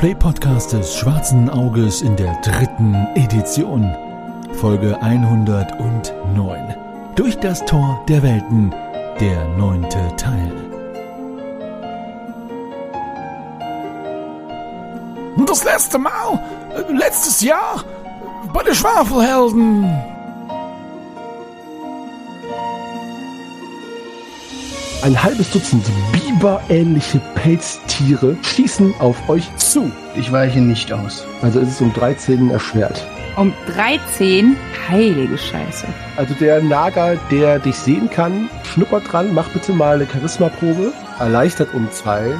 Die Schwafelhelden. Ein Let's Play Podcast des Schwarzen Auges in der dritten Edition. Folge 109. Durch das Tor der Welten. Der neunte Teil. Das letzte Mal, äh, letztes Jahr, bei den Schwafelhelden. Ein halbes Dutzend biberähnliche Pelztiere schießen auf euch zu. Ich weiche nicht aus. Also ist es um 13 erschwert. Um 13? Heilige Scheiße. Also der Nager, der dich sehen kann, schnuppert dran, mach bitte mal eine Charisma-Probe. Erleichtert um zwei.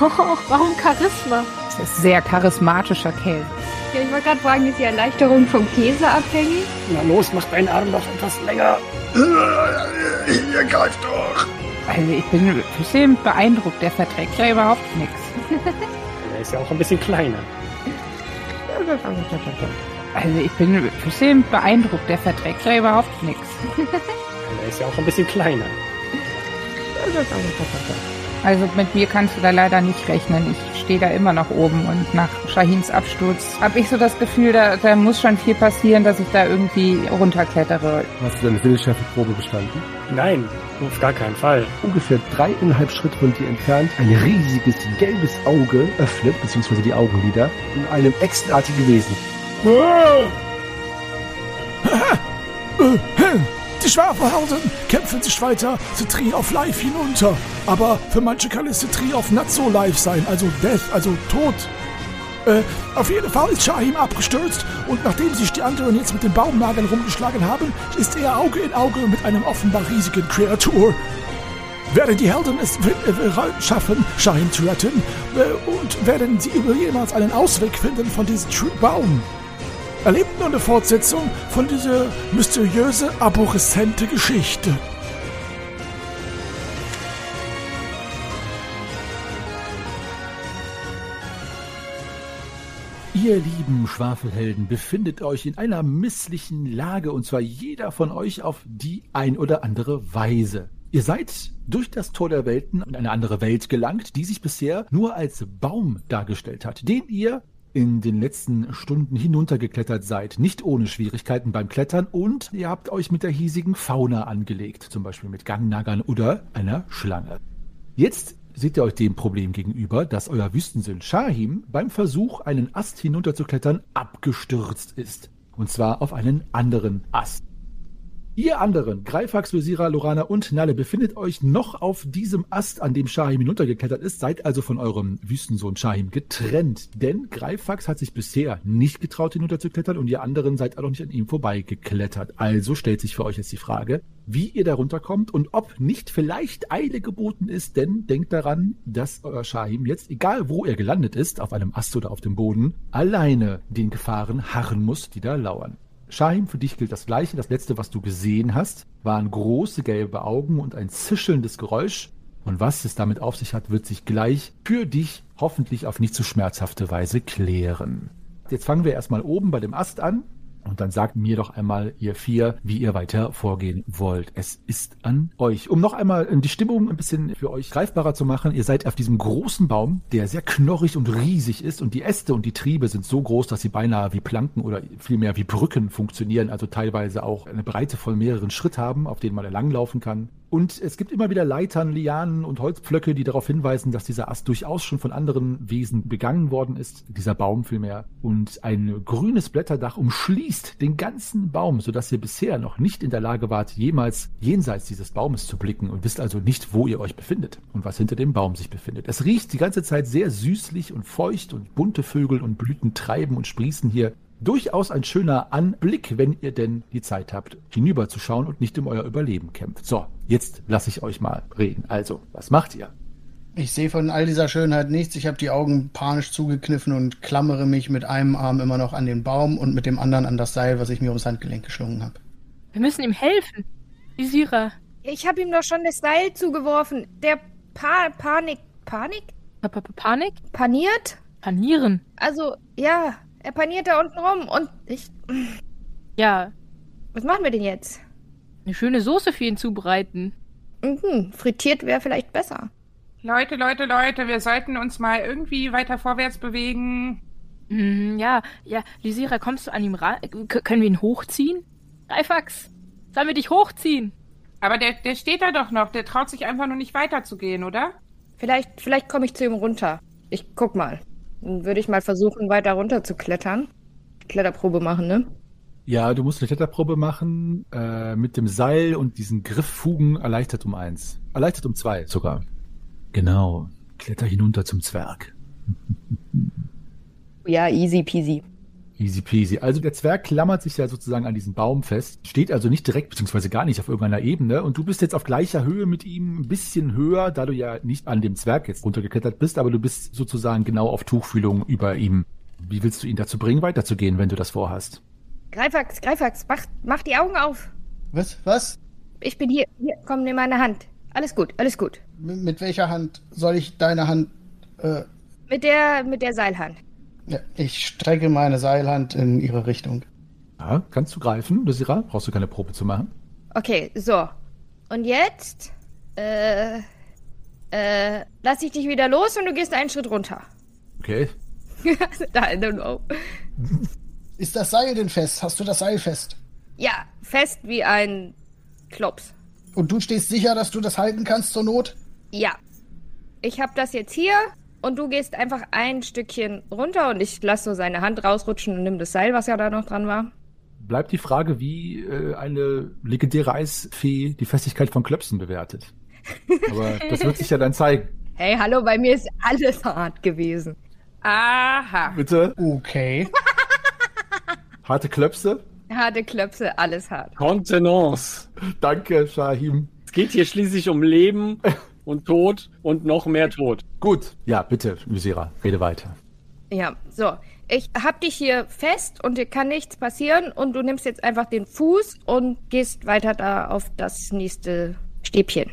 Oh, warum Charisma? Das ist sehr charismatischer Kerl. Ja, ich wollte gerade fragen, ist die Erleichterung vom Käse abhängig? Na los, mach deinen Arm doch etwas länger. Ihr greift doch. Also ich bin ein bisschen beeindruckt. Der verträgt ja überhaupt nichts. Er ist ja auch ein bisschen kleiner. Also ich bin ein bisschen beeindruckt. Der verträgt ja überhaupt nichts. Er ist ja auch ein bisschen kleiner. Also mit mir kannst du da leider nicht rechnen. Ich stehe da immer noch oben und nach Shahins Absturz habe ich so das Gefühl, da, da muss schon viel passieren, dass ich da irgendwie runterklettere. Hast du deine Willensschärfe-Probe bestanden? Nein, auf gar keinen Fall. Ungefähr dreieinhalb Schritte von dir entfernt ein riesiges gelbes Auge öffnet, beziehungsweise die Augenlider, in einem echsenartigen Wesen. Die Schwafelhelden kämpfen sich weiter zu Tree of Life hinunter. Aber für manche kann es Tree of Not So Life sein, also Death, also Tod. Äh, auf jeden Fall ist Shahim abgestürzt und nachdem sich die anderen jetzt mit den Baumnageln rumgeschlagen haben, ist er Auge in Auge mit einem offenbar riesigen Kreatur. Werden die Helden es äh, schaffen, Shahim zu retten? Äh, und werden sie jemals einen Ausweg finden von diesem Baum? Erlebt nur eine Fortsetzung von dieser mysteriöse, aborreszente Geschichte. Ihr lieben Schwafelhelden befindet euch in einer misslichen Lage und zwar jeder von euch auf die ein oder andere Weise. Ihr seid durch das Tor der Welten in eine andere Welt gelangt, die sich bisher nur als Baum dargestellt hat, den ihr in den letzten Stunden hinuntergeklettert seid, nicht ohne Schwierigkeiten beim Klettern und ihr habt euch mit der hiesigen Fauna angelegt, zum Beispiel mit Gangnagern oder einer Schlange. Jetzt seht ihr euch dem Problem gegenüber, dass euer Wüstensinn Shahim beim Versuch, einen Ast hinunterzuklettern, abgestürzt ist. Und zwar auf einen anderen Ast. Ihr anderen, Greifax, Visira, Lorana und Nalle, befindet euch noch auf diesem Ast, an dem Shahim hinuntergeklettert ist, seid also von eurem Wüstensohn Shahim getrennt. Denn Greifax hat sich bisher nicht getraut, hinunterzuklettern und ihr anderen seid auch noch nicht an ihm vorbeigeklettert. Also stellt sich für euch jetzt die Frage, wie ihr da runterkommt und ob nicht vielleicht Eile geboten ist, denn denkt daran, dass euer Shahim jetzt, egal wo er gelandet ist, auf einem Ast oder auf dem Boden, alleine den Gefahren harren muss, die da lauern. Shahim, für dich gilt das Gleiche. Das letzte, was du gesehen hast, waren große gelbe Augen und ein zischelndes Geräusch. Und was es damit auf sich hat, wird sich gleich für dich hoffentlich auf nicht zu schmerzhafte Weise klären. Jetzt fangen wir erstmal oben bei dem Ast an. Und dann sagt mir doch einmal, ihr vier, wie ihr weiter vorgehen wollt. Es ist an euch. Um noch einmal die Stimmung ein bisschen für euch greifbarer zu machen, ihr seid auf diesem großen Baum, der sehr knorrig und riesig ist und die Äste und die Triebe sind so groß, dass sie beinahe wie Planken oder vielmehr wie Brücken funktionieren, also teilweise auch eine Breite von mehreren Schritt haben, auf denen man langlaufen kann. Und es gibt immer wieder Leitern, Lianen und Holzpflöcke, die darauf hinweisen, dass dieser Ast durchaus schon von anderen Wesen begangen worden ist, dieser Baum vielmehr. Und ein grünes Blätterdach umschließt den ganzen Baum, sodass ihr bisher noch nicht in der Lage wart, jemals jenseits dieses Baumes zu blicken und wisst also nicht, wo ihr euch befindet und was hinter dem Baum sich befindet. Es riecht die ganze Zeit sehr süßlich und feucht und bunte Vögel und Blüten treiben und sprießen hier durchaus ein schöner Anblick, wenn ihr denn die Zeit habt, hinüberzuschauen und nicht um euer Überleben kämpft. So, jetzt lasse ich euch mal reden. Also, was macht ihr? Ich sehe von all dieser Schönheit nichts. Ich habe die Augen panisch zugekniffen und klammere mich mit einem Arm immer noch an den Baum und mit dem anderen an das Seil, was ich mir ums Handgelenk geschlungen habe. Wir müssen ihm helfen. Visira. Ich habe ihm doch schon das Seil zugeworfen. Der pa Panik. Panik? Pa- pa- pa- Panik? Paniert? Panieren. Also, ja, er paniert da unten rum und ich. Ja, Was machen wir denn jetzt? eine schöne Soße für ihn zubereiten. Mhm, frittiert wäre vielleicht besser. Leute, Leute, Leute, wir sollten uns mal irgendwie weiter vorwärts bewegen. Hm, ja, ja, Lysira, kommst du an ihm ran? K können wir ihn hochziehen? Greifax, sollen wir dich hochziehen? Aber der, der steht da doch noch. Der traut sich einfach nur nicht weiterzugehen, oder? Vielleicht, vielleicht komme ich zu ihm runter. Ich guck mal. Dann würde ich mal versuchen, weiter runter zu klettern. Kletterprobe machen, ne? Ja, du musst eine Kletterprobe machen äh, mit dem Seil und diesen Grifffugen erleichtert um eins. Erleichtert um zwei sogar. Genau. Kletter hinunter zum Zwerg. Ja, easy peasy. Easy peasy. Also der Zwerg klammert sich ja sozusagen an diesen Baum fest, steht also nicht direkt beziehungsweise gar nicht auf irgendeiner Ebene und du bist jetzt auf gleicher Höhe mit ihm, ein bisschen höher, da du ja nicht an dem Zwerg jetzt runtergeklettert bist, aber du bist sozusagen genau auf Tuchfühlung über ihm. Wie willst du ihn dazu bringen, weiterzugehen, wenn du das vorhast? Greifax, Greifax, mach, mach die Augen auf. Was? Was? Ich bin hier. Hier, komm, nimm meine Hand. Alles gut, alles gut. M mit welcher Hand soll ich deine Hand. Äh, Mit der, mit der Seilhand. Ich strecke meine Seilhand in ihre Richtung. Ja, kannst du greifen, Lysira? Brauchst du keine Probe zu machen? Okay, so. Und jetzt, äh, äh, lass ich dich wieder los und du gehst einen Schritt runter. Okay. I don't know. Ist das Seil denn fest? Hast du das Seil fest? Ja, fest wie ein Klops. Und du stehst sicher, dass du das halten kannst zur Not? Ja. Ich hab das jetzt hier und du gehst einfach ein Stückchen runter und ich lasse so seine Hand rausrutschen und nimm das Seil, was ja da noch dran war. Bleibt die Frage, wie äh, eine legendäre Eisfee die Festigkeit von Klöpsen bewertet. Aber das wird sich ja dann zeigen. Hey, hallo, bei mir ist alles hart gewesen. Aha. Bitte? Okay. Harte Klöpse? Harte Klöpse, alles hart. Kontenance. Danke, Shahim. Es geht hier schließlich um Leben und Tod und noch mehr Tod. Gut. Ja, bitte, Lysira, rede weiter. Ja, so. Ich hab dich hier fest und dir kann nichts passieren und du nimmst jetzt einfach den Fuß und gehst weiter da auf das nächste Stäbchen.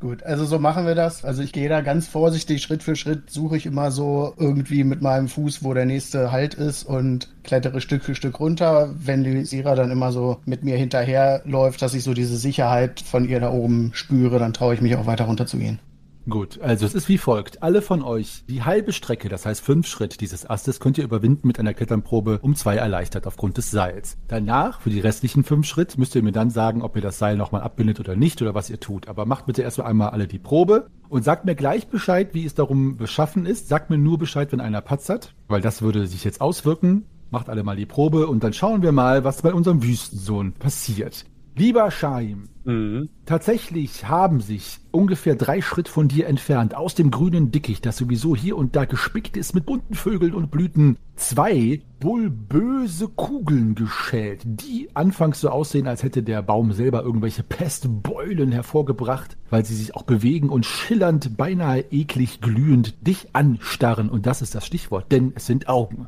Gut, also so machen wir das. Also ich gehe da ganz vorsichtig, Schritt für Schritt suche ich immer so irgendwie mit meinem Fuß, wo der nächste Halt ist und klettere Stück für Stück runter. Wenn die Sira dann immer so mit mir hinterherläuft, dass ich so diese Sicherheit von ihr da oben spüre, dann traue ich mich auch weiter runter zu gehen. Gut, also es ist wie folgt. Alle von euch, die halbe Strecke, das heißt fünf Schritt dieses Astes, könnt ihr überwinden mit einer Kletternprobe um zwei erleichtert aufgrund des Seils. Danach, für die restlichen fünf Schritt, müsst ihr mir dann sagen, ob ihr das Seil nochmal abbindet oder nicht oder was ihr tut. Aber macht bitte erstmal einmal alle die Probe und sagt mir gleich Bescheid, wie es darum beschaffen ist. Sagt mir nur Bescheid, wenn einer patzert, weil das würde sich jetzt auswirken. Macht alle mal die Probe und dann schauen wir mal, was bei unserem Wüstensohn passiert. Lieber Shaim, Mhm. Tatsächlich haben sich ungefähr drei Schritt von dir entfernt, aus dem grünen Dickicht, das sowieso hier und da gespickt ist mit bunten Vögeln und Blüten, zwei bulböse Kugeln geschält, die anfangs so aussehen, als hätte der Baum selber irgendwelche Pestbeulen hervorgebracht, weil sie sich auch bewegen und schillernd, beinahe eklig glühend dich anstarren. Und das ist das Stichwort, denn es sind Augen.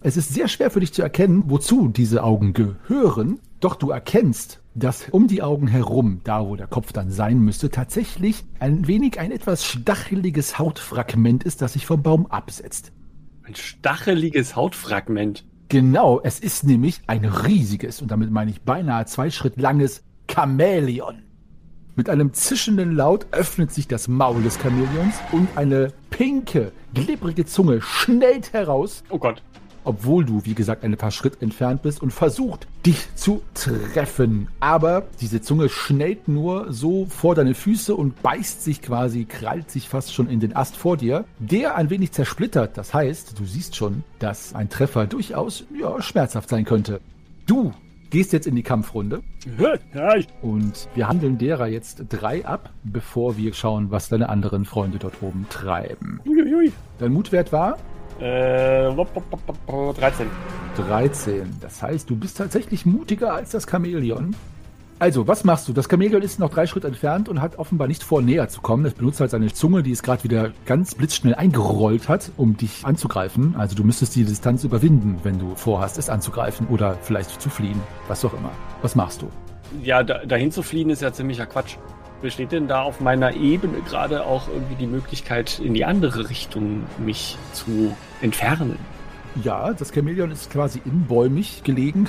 Es ist sehr schwer für dich zu erkennen, wozu diese Augen gehören, doch du erkennst, dass um die Augen herum, da wo der Kopf dann sein müsste, tatsächlich ein wenig ein etwas stacheliges Hautfragment ist, das sich vom Baum absetzt. Ein stacheliges Hautfragment. Genau, es ist nämlich ein riesiges, und damit meine ich beinahe zwei Schritt langes Chamäleon. Mit einem zischenden Laut öffnet sich das Maul des Chamäleons und eine pinke, glibbrige Zunge schnellt heraus, Oh Gott. Obwohl du, wie gesagt, ein paar Schritt entfernt bist und versucht, dich zu treffen. Aber diese Zunge schnellt nur so vor deine Füße und beißt sich quasi, krallt sich fast schon in den Ast vor dir, der ein wenig zersplittert. Das heißt, du siehst schon, dass ein Treffer durchaus, ja, schmerzhaft sein könnte. Du gehst jetzt in die Kampfrunde und wir handeln derer jetzt drei ab, bevor wir schauen, was deine anderen Freunde dort oben treiben. Dein Mutwert war? Äh, wop, wop, wop, wop, 13. 13. Das heißt, du bist tatsächlich mutiger als das Chamäleon. Also, was machst du? Das Chamäleon ist noch drei Schritt entfernt und hat offenbar nicht vor, näher zu kommen. Es benutzt halt seine Zunge, die es gerade wieder ganz blitzschnell eingerollt hat, um dich anzugreifen. Also, du müsstest die Distanz überwinden, wenn du vorhast, es anzugreifen oder vielleicht zu fliehen. Was auch immer. Was machst du? Ja, da, dahin zu fliehen ist ja ziemlicher Quatsch. Besteht denn da auf meiner Ebene gerade auch irgendwie die Möglichkeit, in die andere Richtung mich zu entfernen? Ja, das Chamäleon ist quasi inbäumig gelegen.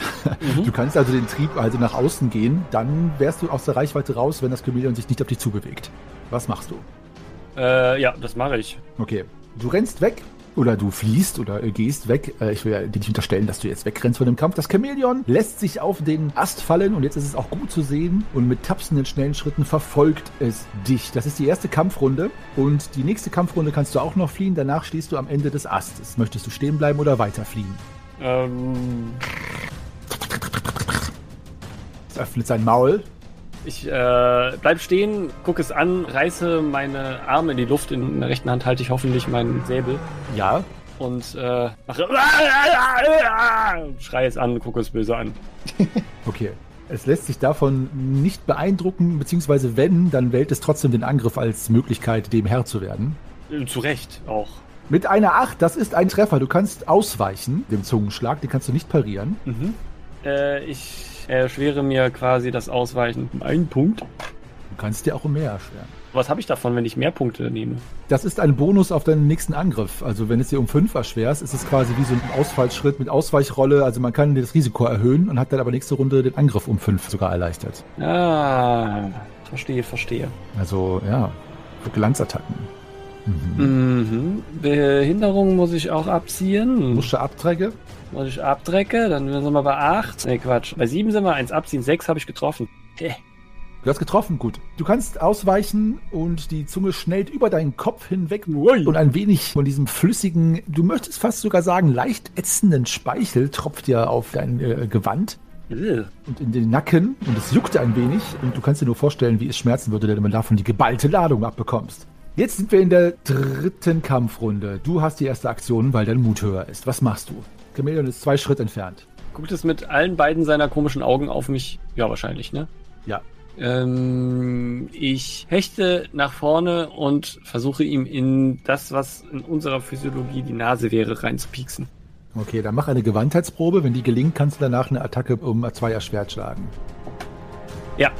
Du kannst also den Trieb also nach außen gehen. Dann wärst du aus der Reichweite raus, wenn das Chamäleon sich nicht auf dich zubewegt. Was machst du? Äh, ja, das mache ich. Okay. Du rennst weg oder du fliehst oder äh, gehst weg. Äh, ich will dir nicht unterstellen, dass du jetzt wegrennst von dem Kampf. Das Chamäleon lässt sich auf den Ast fallen und jetzt ist es auch gut zu sehen und mit tapsenden schnellen Schritten verfolgt es dich. Das ist die erste Kampfrunde und die nächste Kampfrunde kannst du auch noch fliehen. Danach stehst du am Ende des Astes. Möchtest du stehen bleiben oder weiter fliehen? Ähm, Es öffnet sein Maul. Ich äh, bleib stehen, gucke es an, reiße meine Arme in die Luft. In der rechten Hand halte ich hoffentlich meinen Säbel Ja. und äh, mache und schreie es an, gucke es böse an. Okay. Es lässt sich davon nicht beeindrucken, beziehungsweise wenn, dann wählt es trotzdem den Angriff als Möglichkeit, dem Herr zu werden. Äh, Zu Recht auch. Mit einer 8, das ist ein Treffer. Du kannst ausweichen, dem Zungenschlag, den kannst du nicht parieren. Mhm. Äh, ich erschwere mir quasi das Ausweichen um einen Punkt. Du kannst dir auch um mehr erschweren. Was habe ich davon, wenn ich mehr Punkte nehme? Das ist ein Bonus auf deinen nächsten Angriff. Also wenn es dir um 5 erschwerst, ist es quasi wie so ein Ausfallschritt mit Ausweichrolle. Also man kann das Risiko erhöhen und hat dann aber nächste Runde den Angriff um 5 sogar erleichtert. Ah, verstehe, verstehe. Also ja, für Glanzattacken. Mhm. Mhm. Behinderung muss ich auch abziehen. Musche Abträge. Muss ich abdrecke, dann sind wir bei 8. Nee, Quatsch. Bei 7 sind wir, 1 abziehen, 6 habe ich getroffen. Äh. Du hast getroffen, gut. Du kannst ausweichen und die Zunge schnellt über deinen Kopf hinweg und ein wenig von diesem flüssigen, du möchtest fast sogar sagen, leicht ätzenden Speichel tropft dir auf dein äh, Gewand und in den Nacken und es juckt ein wenig und du kannst dir nur vorstellen, wie es schmerzen würde, wenn du davon die geballte Ladung abbekommst. Jetzt sind wir in der dritten Kampfrunde. Du hast die erste Aktion, weil dein Mut höher ist. Was machst du? Chameleon ist zwei Schritt entfernt. Guckt es mit allen beiden seiner komischen Augen auf mich? Ja, wahrscheinlich, ne? Ja. Ähm, ich hechte nach vorne und versuche ihm in das, was in unserer Physiologie die Nase wäre, reinzupieksen. Okay, dann mach eine Gewandheitsprobe. Wenn die gelingt, kannst du danach eine Attacke um zwei erschwert schlagen. Ja.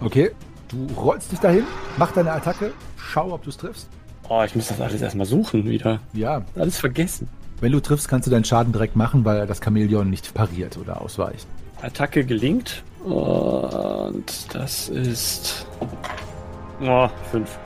Okay, du rollst dich dahin, mach deine Attacke, schau, ob du es triffst. Oh, ich muss das alles erstmal suchen wieder. Ja, Alles vergessen. wenn du triffst, kannst du deinen Schaden direkt machen, weil das Chamäleon nicht pariert oder ausweicht. Attacke gelingt. Und das ist. Oh, fünf.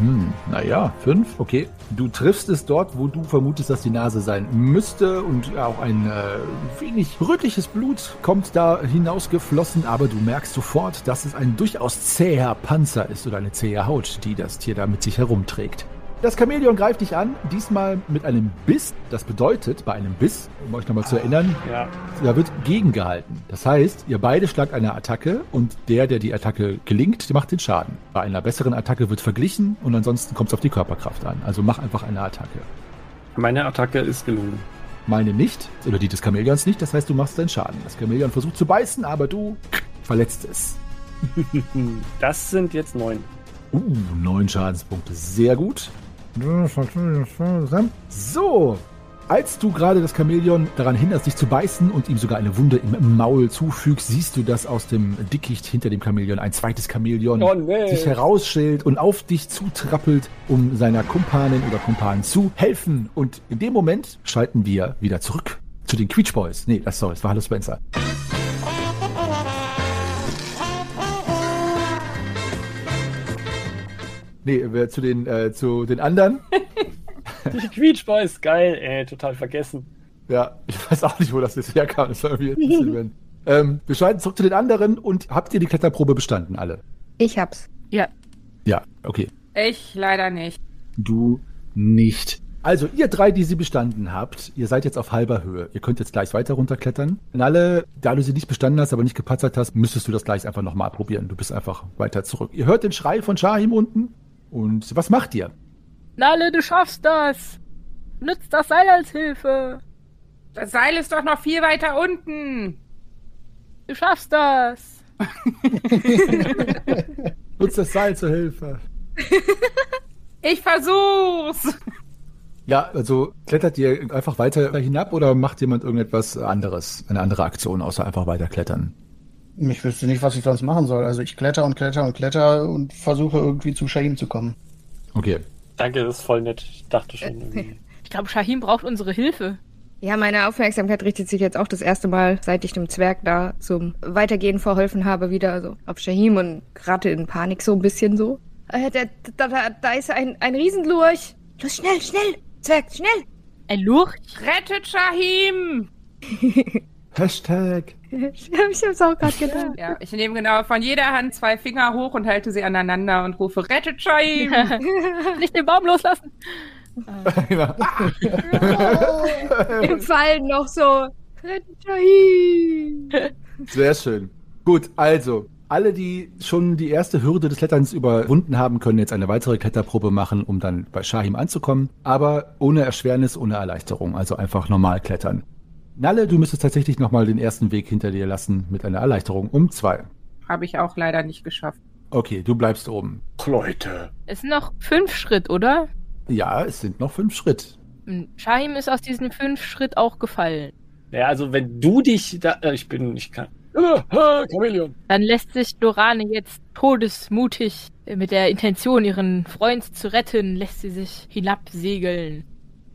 Mhm, naja, fünf, okay. Du triffst es dort, wo du vermutest, dass die Nase sein müsste und auch ein äh, wenig rötliches Blut kommt da hinausgeflossen, aber du merkst sofort, dass es ein durchaus zäher Panzer ist oder eine zähe Haut, die das Tier da mit sich herumträgt. Das Chamäleon greift dich an, diesmal mit einem Biss. Das bedeutet, bei einem Biss, um euch nochmal zu erinnern, Ja. da wird gegengehalten. Das heißt, ihr beide schlagt eine Attacke und der, der die Attacke gelingt, macht den Schaden. Bei einer besseren Attacke wird verglichen und ansonsten kommt es auf die Körperkraft an. Also mach einfach eine Attacke. Meine Attacke ist gelungen. Meine nicht, oder die des Chamäleons nicht, das heißt, du machst deinen Schaden. Das Chamäleon versucht zu beißen, aber du verletzt es. Das sind jetzt neun. Uh, neun Schadenspunkte. Sehr gut. So. Als du gerade das Chamäleon daran hinderst, dich zu beißen und ihm sogar eine Wunde im Maul zufügst, siehst du, dass aus dem Dickicht hinter dem Chamäleon ein zweites Chamäleon Oh, nee. sich herausschält und auf dich zutrappelt, um seiner Kumpanin oder Kumpan zu helfen. Und in dem Moment schalten wir wieder zurück zu den Queech Boys. Nee, das, sorry, das war Hallo Spencer. Nee, wir- zu den, äh, zu den anderen. Die Quietsch Boys, geil, ey, total vergessen. Ja, ich weiß auch nicht, wo das jetzt herkam. Das war irgendwie ein ähm, Wir schalten zurück zu den anderen und habt ihr die Kletterprobe bestanden, alle? Ich hab's. Ja. Ja, okay. Ich leider nicht. Du nicht. Also, ihr drei, die sie bestanden habt, ihr seid jetzt auf halber Höhe. Ihr könnt jetzt gleich weiter runterklettern. Nalle, da du sie nicht bestanden hast, aber nicht gepatzert hast, müsstest du das gleich einfach nochmal probieren. Du bist einfach weiter zurück. Ihr hört den Schrei von Shahim unten. Und was macht ihr? Nalle, du schaffst das! Nütz das Seil als Hilfe! Das Seil ist doch noch viel weiter unten. Du schaffst das! Nutzt das Seil zur Hilfe. Ich versuch's. Ja, also klettert ihr einfach weiter hinab oder macht jemand irgendetwas anderes, eine andere Aktion, außer einfach weiter klettern? Ich wüsste nicht, was ich sonst machen soll. Also ich kletter und kletter und kletter und versuche irgendwie zu Shahim zu kommen. Okay. Danke, das ist voll nett. Ich dachte schon irgendwie. Ich glaube, Shahim braucht unsere Hilfe. Ja, meine Aufmerksamkeit richtet sich jetzt auch das erste Mal, seit ich dem Zwerg da zum Weitergehen verholfen habe, wieder so auf Shahim und gerade in Panik so ein bisschen so. Äh, da, da, da, da ist ein, ein Riesenlurch. Los, schnell, schnell. Zwerg, schnell. Ein Lurch? Rettet Shahim! Hashtag. Ich hab's auch gerade gedacht. Ja, ich nehme genau von jeder Hand zwei Finger hoch und halte sie aneinander und rufe, rettet Shahim! Nicht den Baum loslassen. Genau. Im Fall noch so. Rettet Shahim! Sehr schön. Gut, also, alle, die schon die erste Hürde des Kletterns überwunden haben, können jetzt eine weitere Kletterprobe machen, um dann bei Shahim anzukommen. Aber ohne Erschwernis, ohne Erleichterung. Also einfach normal klettern. Nalle, du müsstest tatsächlich nochmal den ersten Weg hinter dir lassen mit einer Erleichterung um zwei. Habe ich auch leider nicht geschafft. Okay, du bleibst oben. Leute. Es sind noch fünf Schritt, oder? Ja, es sind noch fünf Schritt. Hm, Shahim ist aus diesen fünf Schritt auch gefallen. Ja, also wenn du dich da. Äh, ich bin. Ich kann. Ah, ah, Chameleon. Dann lässt sich Lorane jetzt todesmutig äh, mit der Intention, ihren Freund zu retten, lässt sie sich hinabsegeln.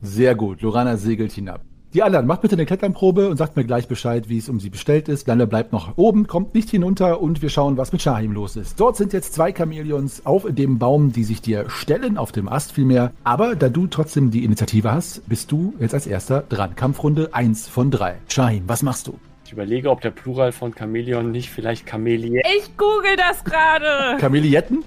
Sehr gut, Lorana segelt hinab. Die anderen, macht bitte eine Kletternprobe und sagt mir gleich Bescheid, wie es um sie bestellt ist. Lander bleibt noch oben, kommt nicht hinunter und wir schauen, was mit Shahim los ist. Dort sind jetzt zwei Chamäleons auf dem Baum, die sich dir stellen, auf dem Ast vielmehr. Aber da du trotzdem die Initiative hast, bist du jetzt als erster dran. Kampfrunde 1 von 3. Shahim, was machst du? Ich überlege, ob der Plural von Chamäleon nicht vielleicht Chamäleon. Ich google das gerade! Milliarden.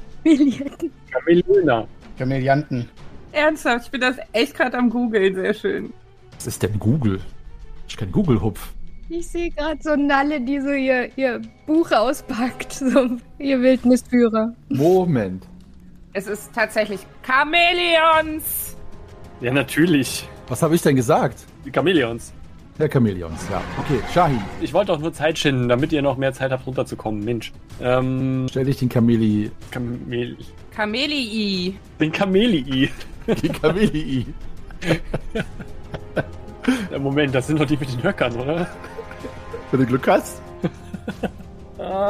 Chamäleoner. Chameleanten. Ernsthaft, ich bin das echt gerade am googeln, sehr schön. Was ist denn Google? Ich kenn Google-Hupf. Ich sehe gerade so Nalle, die so ihr, ihr Buch auspackt. So ihr Wildnisführer. Moment. Es ist tatsächlich Chamäleons! Ja, natürlich. Was habe ich denn gesagt? Die Chamäleons. Der Chamäleons, ja. Okay, Shahim, Ich wollte auch nur Zeit schinden, damit ihr noch mehr Zeit habt, runterzukommen. Mensch. Ähm. stell dich den Chameli... Kamel. Chamelii. Den Chamelii. Die Chamelii. Äh, Moment, das sind doch die mit den Höckern, oder? Wenn du Glück hast.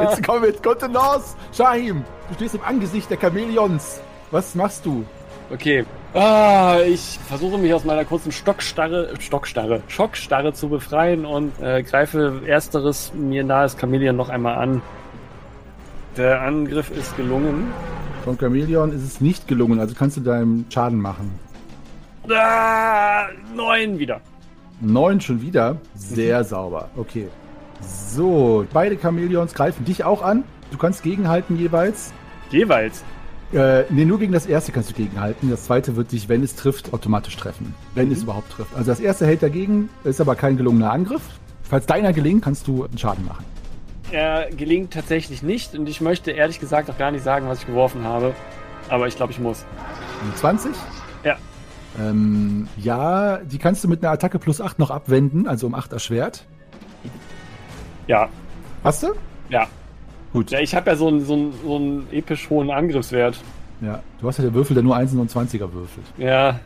Jetzt komm mit Kontenance. Shahim, du stehst im Angesicht der Chamäleons. Was machst du? Okay. Ah, ich versuche mich aus meiner kurzen Stockstarre, Stockstarre, Schockstarre zu befreien und äh, greife ersteres mir nahes Chamäleon noch einmal an. Der Angriff ist gelungen. Vom Chamäleon ist es nicht gelungen, also kannst du deinem Schaden machen. Ah, neun wieder. Neun schon wieder. Sehr sauber. Okay. So, beide Chamäleons greifen dich auch an. Du kannst gegenhalten jeweils. Jeweils. Äh, nee, nur gegen das erste kannst du gegenhalten. Das zweite wird dich, wenn es trifft, automatisch treffen. Wenn es überhaupt trifft. Also das erste hält dagegen, ist aber kein gelungener Angriff. Falls deiner gelingt, kannst du einen Schaden machen. Er gelingt tatsächlich nicht und ich möchte ehrlich gesagt auch gar nicht sagen, was ich geworfen habe. Aber ich glaube, ich muss. Um 20? Ja. Ähm, ja, die kannst du mit einer Attacke plus 8 noch abwenden, also um 8 erschwert. Ja. Hast du? Ja. Gut. Ja, ich habe ja so einen, so, einen, so einen episch hohen Angriffswert. Ja, du hast ja den Würfel, der nur 1 und 20er würfelt. Ja.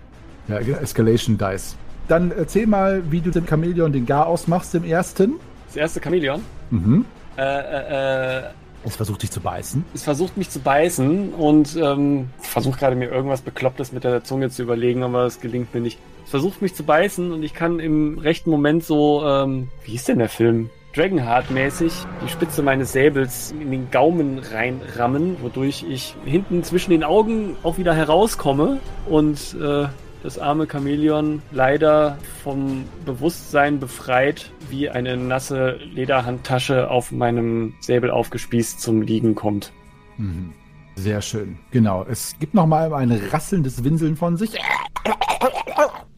Ja, Escalation Dice. Dann erzähl mal, wie du den Chamäleon den Gar ausmachst im ersten. Das erste Chamäleon. Mhm. Äh, äh, äh, Es versucht dich zu beißen. es versucht mich zu beißen und ähm, versucht gerade mir irgendwas Beklopptes mit der Zunge zu überlegen, aber es gelingt mir nicht. Es versucht mich zu beißen und ich kann im rechten Moment so, ähm, wie hieß denn der Film? Dragonheart-mäßig die Spitze meines Säbels in den Gaumen reinrammen, wodurch ich hinten zwischen den Augen auch wieder herauskomme und äh, das arme Chamäleon leider vom Bewusstsein befreit, wie eine nasse Lederhandtasche auf meinem Säbel aufgespießt zum Liegen kommt. Mhm. Sehr schön. Genau. Es gibt nochmal ein rasselndes Winseln von sich.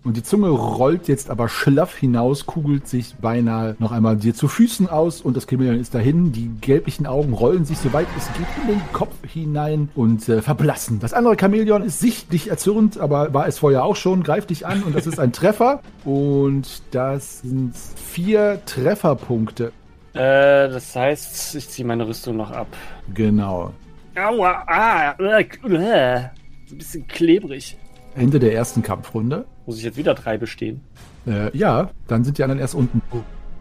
Und die Zunge rollt jetzt aber schlaff hinaus, kugelt sich beinahe noch einmal dir zu Füßen aus und das Chamäleon ist dahin. Die gelblichen Augen rollen sich so weit es geht in den Kopf hinein und äh, verblassen. Das andere Chamäleon ist sichtlich erzürnt, aber war es vorher auch schon, greift dich an und das ist ein Treffer. Und das sind vier Trefferpunkte. Äh, das heißt, ich ziehe meine Rüstung noch ab. Genau. Aua, ah, äh, äh, ein bisschen klebrig. Ende der ersten Kampfrunde. Muss ich jetzt wieder drei bestehen? Äh, ja, dann sind die anderen erst unten.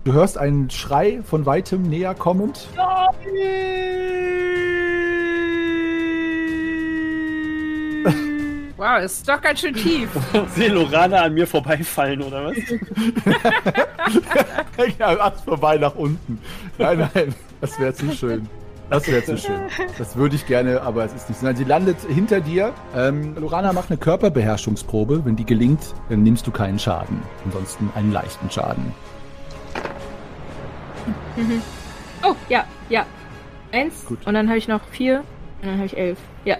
Du hörst einen Schrei von weitem näher kommend. Wow, ist doch ganz schön tief. Sehe Lorana an mir vorbeifallen, oder was? ja, ach, vorbei nach unten. Nein, nein, das wäre zu schön. Das wäre zu schön. Das würde ich gerne, aber es ist nicht so. Nein, sie landet hinter dir. Ähm, Lorana macht eine Körperbeherrschungsprobe. Wenn die gelingt, dann nimmst du keinen Schaden. Ansonsten einen leichten Schaden. Oh, ja, ja. Eins. Gut. Und dann habe ich noch vier. Und dann habe ich elf. Ja.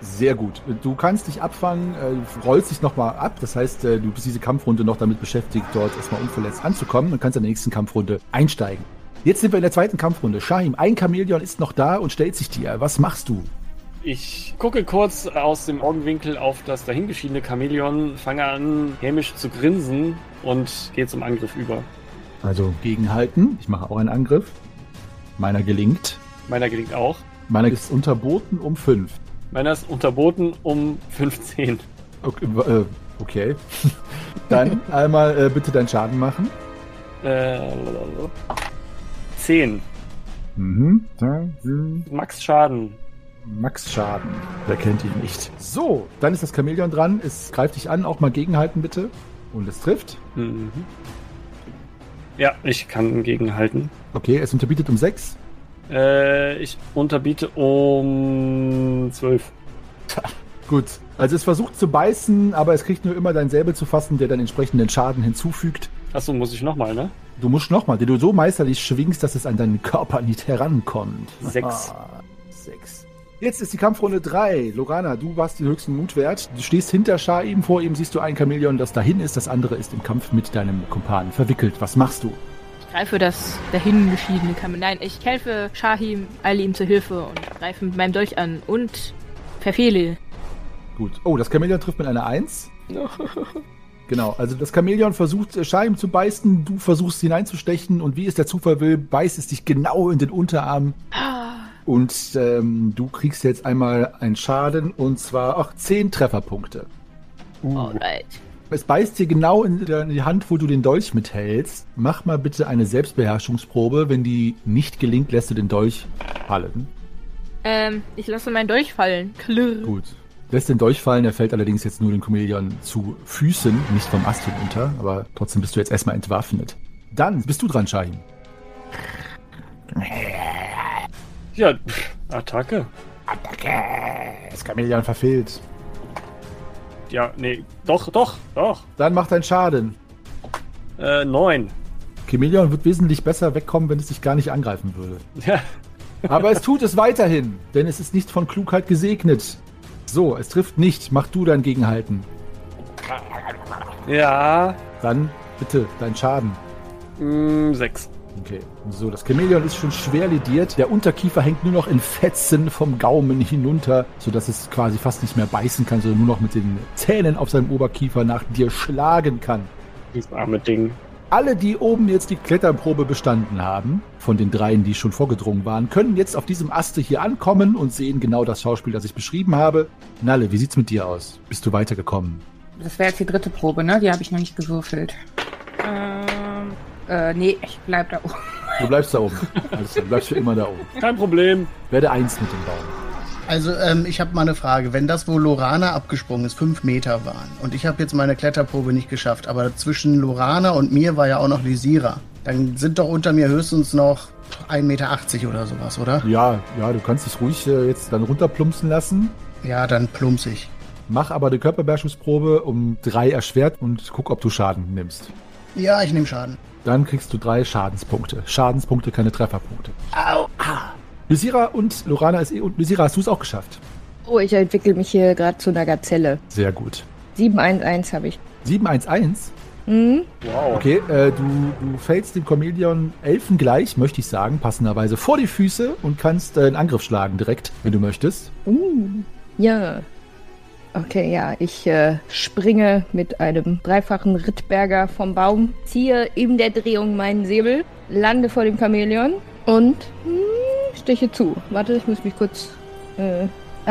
Sehr gut. Du kannst dich abfangen, äh, rollst dich nochmal ab. Das heißt, äh, du bist diese Kampfrunde noch damit beschäftigt, dort erstmal unverletzt anzukommen und kannst in der nächsten Kampfrunde einsteigen. Jetzt sind wir in der zweiten Kampfrunde. Shahim, ein Chamäleon ist noch da und stellt sich dir. Was machst du? Ich gucke kurz aus dem Augenwinkel auf das dahingeschiedene Chamäleon, fange an, hämisch zu grinsen und gehe zum Angriff über. Also gegenhalten. Ich mache auch einen Angriff. Meiner gelingt. Meiner gelingt auch. Meiner ist unterboten um 5. Meiner ist unterboten um 15. Okay. Äh, okay. Dann einmal äh, bitte deinen Schaden machen. Äh, 10. Mhm. Max Schaden. Max Schaden. Wer kennt ihn nicht? So, dann ist das Chamäleon dran. Es greift dich an. Auch mal gegenhalten bitte. Und es trifft. Mhm. Ja, ich kann gegenhalten. Okay, es unterbietet um 6. Äh, ich unterbiete um 12. Gut. Also es versucht zu beißen, aber es kriegt nur immer dein Säbel zu fassen, der dann entsprechenden Schaden hinzufügt. Achso, muss ich nochmal, ne? Du musst nochmal, den du so meisterlich schwingst, dass es an deinen Körper nicht herankommt. Sechs. Ah, sechs. Jetzt ist die Kampfrunde 3. Lorana, du warst den höchsten Mutwert. Du stehst hinter Shahim. Vor ihm siehst du ein Chamäleon, das dahin ist. Das andere ist im Kampf mit deinem Kumpan verwickelt. Was machst du? Ich greife das dahingeschiedene Kamen. Nein, ich helfe Shahim, eile ihm zur Hilfe und greife mit meinem Dolch an und verfehle. Gut. Oh, das Chamäleon trifft mit einer 1. Genau, also das Chamäleon versucht äh, Scheiben zu beißen, du versuchst hineinzustechen und wie es der Zufall will, beißt es dich genau in den Unterarm. Und ähm, du kriegst jetzt einmal einen Schaden und zwar auch 10 Trefferpunkte. Alright. Es beißt dir genau in in die Hand, wo du den Dolch mithältst. Mach mal bitte eine Selbstbeherrschungsprobe. Wenn die nicht gelingt, lässt du den Dolch fallen. Ähm, ich lasse meinen Dolch fallen. Klirr. Gut. Lässt den Dolch fallen, er fällt allerdings jetzt nur den Chamäleon zu Füßen, nicht vom Ast hinunter, aber trotzdem bist du jetzt erstmal entwaffnet. Dann bist du dran, Shahim. Ja, pff, Attacke. Das Chamäleon verfehlt. Ja, nee, doch, doch, doch. Dann macht dein Schaden. Äh, neun. Chamäleon wird wesentlich besser wegkommen, wenn es dich gar nicht angreifen würde. Ja, Aber es tut es weiterhin, denn es ist nicht von Klugheit gesegnet. So, es trifft nicht. Mach du dein Gegenhalten. ja, Dann bitte dein Schaden. mh, sechs. Okay. So, das Chamäleon ist schon schwer lediert. Der Unterkiefer hängt nur noch in Fetzen vom Gaumen hinunter, sodass es quasi fast nicht mehr beißen kann, sondern nur noch mit den Zähnen auf seinem Oberkiefer nach dir schlagen kann. Das arme Ding. Alle, die oben jetzt die Kletterprobe bestanden haben, von den dreien, die schon vorgedrungen waren, können jetzt auf diesem Aste hier ankommen und sehen genau das Schauspiel, das ich beschrieben habe. Nalle, wie sieht's mit dir aus? Bist du weitergekommen? Das wäre jetzt die dritte Probe, ne? Die habe ich noch nicht gewürfelt. Ähm, Äh, nee, ich bleib da oben. Du bleibst da oben. Also, du bleibst für immer da oben. Kein Problem. Werde eins mit dem Baum. Also ähm, ich habe mal eine Frage. Wenn das, wo Lorana abgesprungen ist, fünf Meter waren und ich habe jetzt meine Kletterprobe nicht geschafft, aber zwischen Lorana und mir war ja auch noch Lysira, dann sind doch unter mir höchstens noch 1,80 Meter oder sowas, oder? Ja, ja, du kannst dich ruhig äh, jetzt dann runterplumpsen lassen. Ja, dann plumpsig. Mach aber eine Körperbeherrschungsprobe um drei erschwert und guck, ob du Schaden nimmst. Ja, ich nehme Schaden. Dann kriegst du drei Schadenspunkte. Schadenspunkte, keine Trefferpunkte. Au. Lysira und Lorana ist eh. Und Lysira, hast du es auch geschafft? Oh, ich entwickle mich hier gerade zu einer Gazelle. Sehr gut. 711 habe ich. 711. Hm? Wow. Okay, äh, du, du fällst dem Chamäleon elfengleich, möchte ich sagen, passenderweise vor die Füße und kannst äh, einen Angriff schlagen direkt, wenn du möchtest. Uh, ja. Okay, ja, ich äh, springe mit einem dreifachen Rittberger vom Baum, ziehe in der Drehung meinen Säbel, lande vor dem Chamäleon und hm, steche zu. Warte, ich muss mich kurz. Äh,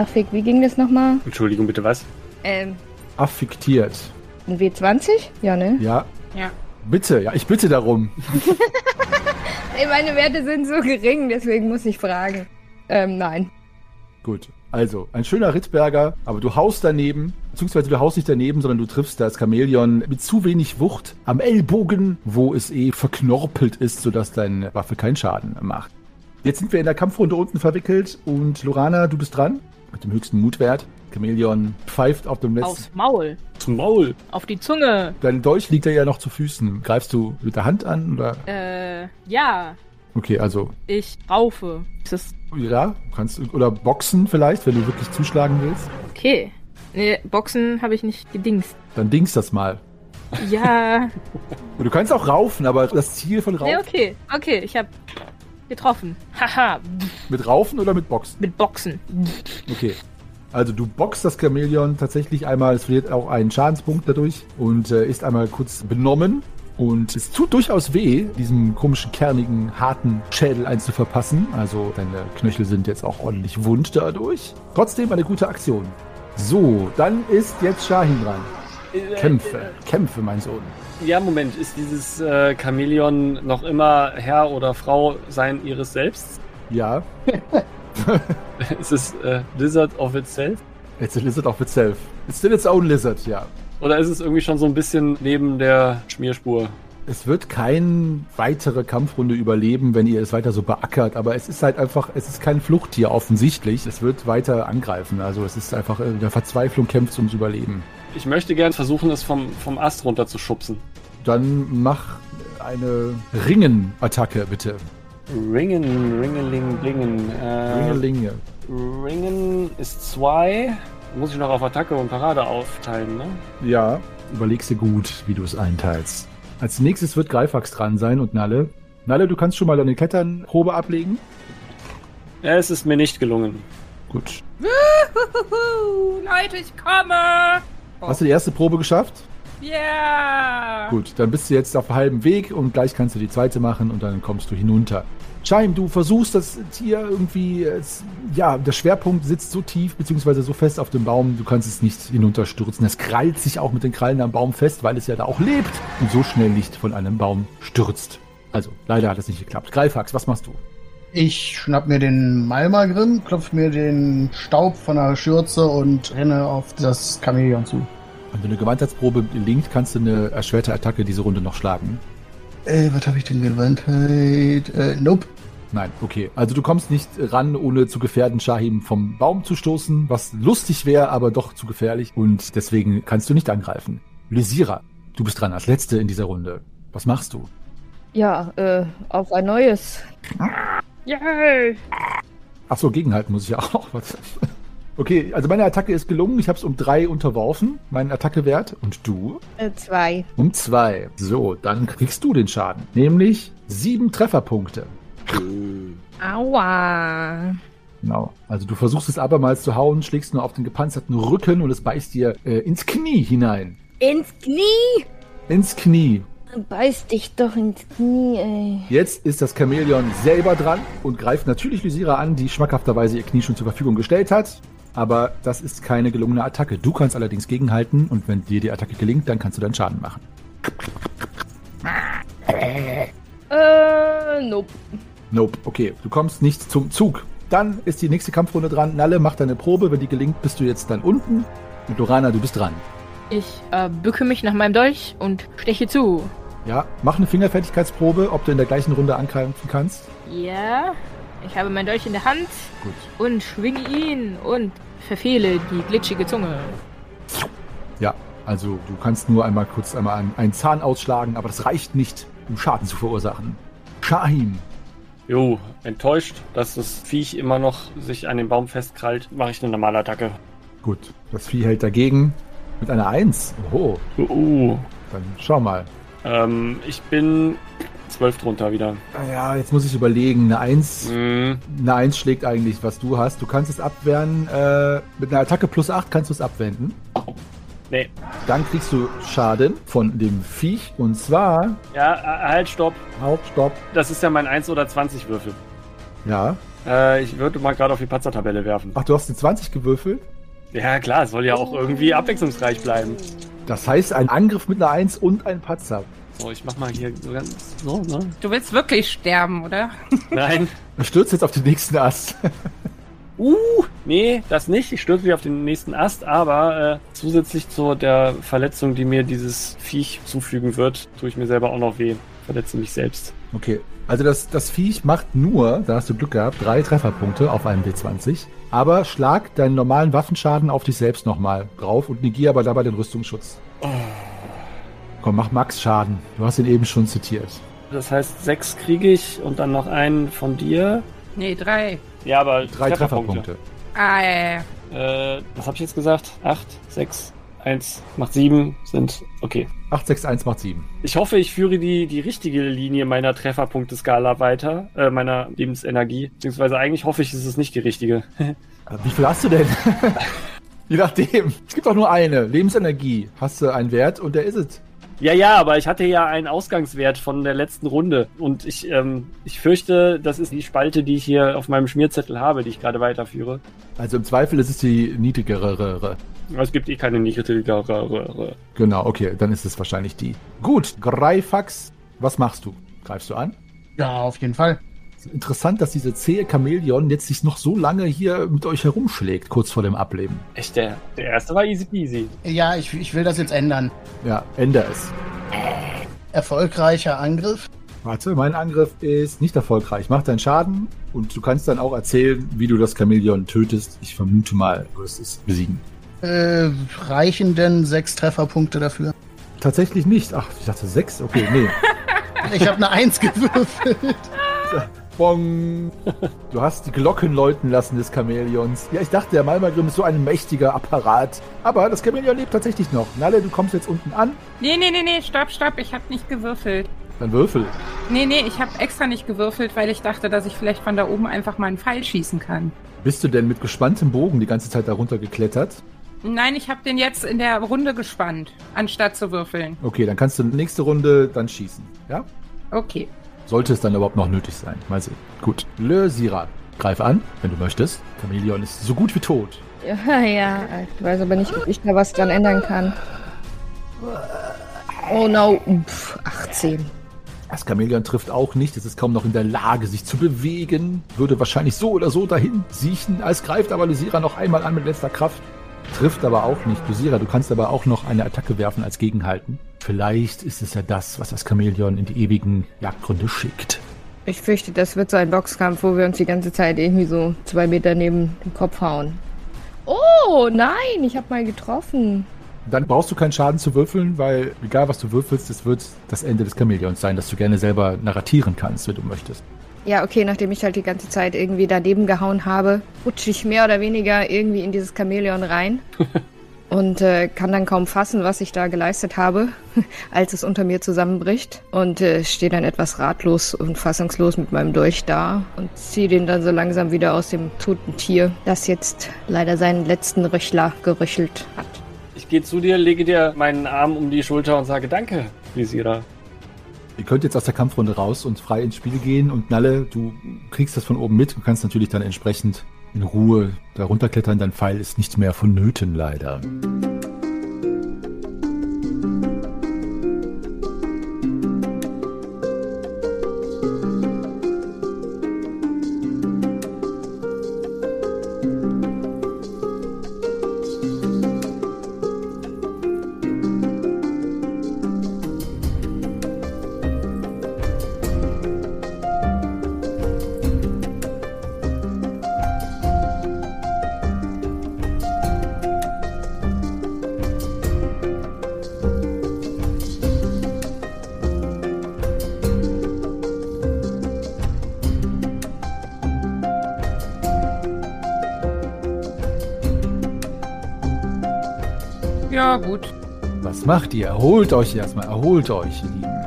Fick, wie ging das nochmal? Entschuldigung, bitte was? Ähm, Affektiert. ein W20? Ja, ne? Ja. Ja. Bitte, ja, ich bitte darum. Ey, meine Werte sind so gering, deswegen muss ich fragen. Ähm, nein. Gut. Also, ein schöner Rittberger, aber du haust daneben, beziehungsweise du haust nicht daneben, sondern du triffst das Chamäleon mit zu wenig Wucht am Ellbogen, wo es eh verknorpelt ist, sodass deine Waffe keinen Schaden macht. Jetzt sind wir in der Kampfrunde unten verwickelt und Lorana, du bist dran mit dem höchsten Mutwert. Chameleon pfeift auf dem letzten. Aufs Maul. Zum Maul. Auf die Zunge. Dein Dolch liegt ja noch zu Füßen. Greifst du mit der Hand an oder? Äh, ja. Okay, also Ich raufe. Ist das ja, kannst du oder boxen vielleicht, wenn du wirklich zuschlagen willst. okay? Nee, Boxen habe ich nicht gedingst. Dann dings das mal. Ja. Du kannst auch raufen, aber das Ziel von Raufen nee, okay. Okay, ich habe getroffen. Haha. mit Raufen oder mit Boxen? Mit Boxen. Okay. Also du boxst das Chamäleon tatsächlich einmal, es verliert auch einen Schadenspunkt dadurch und äh, ist einmal kurz benommen. Und es tut durchaus weh, diesem komischen, kernigen, harten Schädel einzuverpassen. Also deine Knöchel sind jetzt auch ordentlich wund dadurch. Trotzdem eine gute Aktion. So, dann ist jetzt Shahin dran. Kämpfe, kämpfe, mein Sohn. Ja, Moment, ist dieses äh, Chamäleon noch immer Herr oder Frau sein ihres Selbst? Ja, ist es äh, Lizard of itself? it's a lizard of itself. It's still its own lizard, ja. Oder ist es irgendwie schon so ein bisschen neben der Schmierspur? Es wird keine weitere Kampfrunde überleben, wenn ihr es weiter so beackert, aber es ist halt einfach, es ist kein Fluchttier offensichtlich. Es wird weiter angreifen. Also es ist einfach in der Verzweiflung kämpft ums Überleben. Ich möchte gern versuchen, es vom, vom Ast runter zu schubsen. Dann mach eine Ringen-Attacke, bitte. Ringen, Ringeling, Blingen. Äh, Ringelinge. Ringen ist zwei. Muss ich noch auf Attacke und Parade aufteilen, ne? Ja, überlegst dir gut, wie du es einteilst. Als nächstes wird Greifax dran sein und Nalle. Nalle, du kannst schon mal deine Kletternprobe ablegen. Ja, es ist mir nicht gelungen. Gut. Leute, ich komme! Hast du die erste Probe geschafft? Ja! Gut, dann bist du jetzt auf halbem Weg und gleich kannst du die zweite machen und dann kommst du hinunter. Scheim, du versuchst das Tier irgendwie, es, ja, der Schwerpunkt sitzt so tief beziehungsweise so fest auf dem Baum, du kannst es nicht hinunterstürzen. Es krallt sich auch mit den Krallen am Baum fest, weil es ja da auch lebt und so schnell nicht von einem Baum stürzt. Also, leider hat es nicht geklappt. Greifax, was machst du? Ich schnapp mir den Malmagrim, klopf mir den Staub von der Schürze und renne auf das Chamäleon zu. Wenn du eine Gewandheitsprobe gelingt, kannst du eine erschwerte Attacke diese Runde noch schlagen. Äh, was habe ich denn Gewandtheit? Äh, nope. Nein, okay. Also du kommst nicht ran, ohne zu gefährden, Shahim vom Baum zu stoßen, was lustig wäre, aber doch zu gefährlich. Und deswegen kannst du nicht angreifen. Lysira, du bist dran als Letzte in dieser Runde. Was machst du? Ja, äh, auf ein neues. Yay! Ach so, gegenhalten muss ich ja auch. Was? Okay, also meine Attacke ist gelungen. Ich habe es um drei unterworfen, meinen Attackewert. Und du? Äh, zwei. Um zwei. So, dann kriegst du den Schaden. Nämlich sieben Trefferpunkte. Aua. Genau. Also du versuchst es abermals zu hauen, schlägst nur auf den gepanzerten Rücken und es beißt dir äh, ins Knie hinein. Ins Knie! Ins Knie. Beiß dich doch ins Knie, ey. Jetzt ist das Chamäleon selber dran und greift natürlich Lysira an, die schmackhafterweise ihr Knie schon zur Verfügung gestellt hat. Aber das ist keine gelungene Attacke. Du kannst allerdings gegenhalten und wenn dir die Attacke gelingt, dann kannst du deinen Schaden machen. Äh, nope. Nope. Okay, du kommst nicht zum Zug. Dann ist die nächste Kampfrunde dran. Nalle, mach deine Probe. Wenn die gelingt, bist du jetzt dann unten. Und Lorana, du bist dran. Ich äh, bücke mich nach meinem Dolch und steche zu. Ja, mach eine Fingerfertigkeitsprobe, ob du in der gleichen Runde angreifen kannst. Ja, ich habe mein Dolch in der Hand Gut. und schwinge ihn und verfehle die glitschige Zunge. Ja, also du kannst nur einmal kurz einmal einen, einen Zahn ausschlagen, aber das reicht nicht, um Schaden zu verursachen. Shahim, Jo, enttäuscht, dass das Viech immer noch sich an dem Baum festkrallt, mache ich eine normale Attacke. gut, das Vieh hält dagegen mit einer Eins. Oh, Uh, dann schau mal. ähm, ich bin zwölf drunter wieder. Ah Ja, jetzt muss ich überlegen. Eine Eins, Hm, eine Eins schlägt eigentlich, was du hast. Du kannst es abwehren. Äh, mit einer Attacke plus acht kannst du es abwenden. nee. Dann kriegst du Schaden von dem Viech. Und zwar. Ja, äh, halt, stopp. Halt, stopp. Das ist ja mein 1 oder 20 Würfel. Ja. Äh, ich würde mal gerade auf die Panzertabelle werfen. Ach, du hast eine 20 gewürfelt? Ja, klar, es soll ja auch irgendwie abwechslungsreich bleiben. Das heißt, ein Angriff mit einer Eins und ein Patzer. So, ich mach mal hier so ganz so, ne? Du willst wirklich sterben, oder? Nein. Er stürzt jetzt auf den nächsten Ast. Uh, nee, das nicht. Ich stürze wieder auf den nächsten Ast, aber äh, zusätzlich zu der Verletzung, die mir dieses Viech zufügen wird, tue ich mir selber auch noch weh. Verletze mich selbst. Okay. Also das, das Viech macht nur, da hast du Glück gehabt, drei Trefferpunkte auf einem D20. Aber schlag deinen normalen Waffenschaden auf dich selbst nochmal drauf und negier aber dabei den Rüstungsschutz. Komm, mach Max Schaden. Du hast ihn eben schon zitiert. Das heißt, sechs kriege ich und dann noch einen von dir. Nee, drei. Ja, aber Drei Trefferpunkte. Ah, ja, ja, ja. Äh, was habe ich jetzt gesagt? Acht, sechs, eins macht sieben, sind okay. 861 macht 7. Ich hoffe, ich führe die, die richtige Linie meiner Trefferpunkteskala weiter, äh, meiner Lebensenergie. Beziehungsweise eigentlich hoffe ich, es ist nicht die richtige. Wie viel hast du denn? Je nachdem. Es gibt auch nur eine. Lebensenergie. Hast du einen Wert und der ist es. ja, ja, aber ich hatte ja einen Ausgangswert von der letzten Runde. Und ich, ähm, ich fürchte, das ist die Spalte, die ich hier auf meinem Schmierzettel habe, die ich gerade weiterführe. Also im Zweifel ist es die niedrigere. Es gibt eh keine niedrigere. Genau, okay, dann ist es wahrscheinlich die. Gut, Greifax, was machst du? Greifst du an? Ja, auf jeden Fall. Interessant, dass diese zähe Chamäleon jetzt sich noch so lange hier mit euch herumschlägt, kurz vor dem Ableben. Echt, der, der erste war easy peasy. Ja, ich, ich will das jetzt ändern. Ja, änder es. Erfolgreicher Angriff. Warte, mein Angriff ist nicht erfolgreich. Mach deinen Schaden und du kannst dann auch erzählen, wie du das Chamäleon tötest. Ich vermute mal, du wirst es besiegen. Äh, reichen denn sechs Trefferpunkte dafür? Tatsächlich nicht. Ach, ich dachte sechs. Okay, nee. Ich habe eine Eins gewürfelt. Bong. Du hast die Glocken läuten lassen des Chamäleons. Ja, ich dachte, der Malmagrim ist so ein mächtiger Apparat. Aber das Chamäleon lebt tatsächlich noch. Nalle, du kommst jetzt unten an. Nee, nee, nee, nee, stopp, stopp, ich hab nicht gewürfelt. Dann würfel. Nee, nee, ich hab extra nicht gewürfelt, weil ich dachte, dass ich vielleicht von da oben einfach mal einen Pfeil schießen kann. Bist du denn mit gespanntem Bogen die ganze Zeit darunter geklettert? Nein, ich hab den jetzt in der Runde gespannt, anstatt zu würfeln. Okay, dann kannst du nächste Runde dann schießen. Ja? Okay. Sollte es dann überhaupt noch nötig sein. Mal sehen. Gut. Le Sira. Greif an, wenn du möchtest. Chamäleon ist so gut wie tot. Ja, ja, ich weiß aber nicht, ob ich da was dran ändern kann. Oh no, Pff, 18. Das Chamäleon trifft auch nicht. Es ist kaum noch in der Lage, sich zu bewegen. Würde wahrscheinlich so oder so dahin siechen. Als greift aber Lysira noch einmal an mit letzter Kraft. Trifft aber auch nicht. Lysira, du kannst aber auch noch eine Attacke werfen als Gegenhalten. Vielleicht ist es ja das, was das Chamäleon in die ewigen Jagdgründe schickt. Ich fürchte, das wird so ein Boxkampf, wo wir uns die ganze Zeit irgendwie so zwei Meter neben den Kopf hauen. Oh, nein, ich habe mal getroffen. Dann brauchst du keinen Schaden zu würfeln, weil egal was du würfelst, es wird das Ende des Chamäleons sein, das du gerne selber narratieren kannst, wenn du möchtest. Ja, okay, nachdem ich halt die ganze Zeit irgendwie daneben gehauen habe, rutsche ich mehr oder weniger irgendwie in dieses Chamäleon rein. und äh, kann dann kaum fassen, was ich da geleistet habe, als es unter mir zusammenbricht. Und äh, stehe dann etwas ratlos und fassungslos mit meinem Dolch da und ziehe den dann so langsam wieder aus dem toten Tier, das jetzt leider seinen letzten Röchler geröchelt hat. Ich gehe zu dir, lege dir meinen Arm um die Schulter und sage Danke, Visira. Ihr könnt jetzt aus der Kampfrunde raus und frei ins Spiel gehen und Nalle, du kriegst das von oben mit und kannst natürlich dann entsprechend in Ruhe da runterklettern. Dein Pfeil ist nicht mehr vonnöten, leider. Macht ihr? Erholt euch erstmal, erholt euch, ihr Lieben.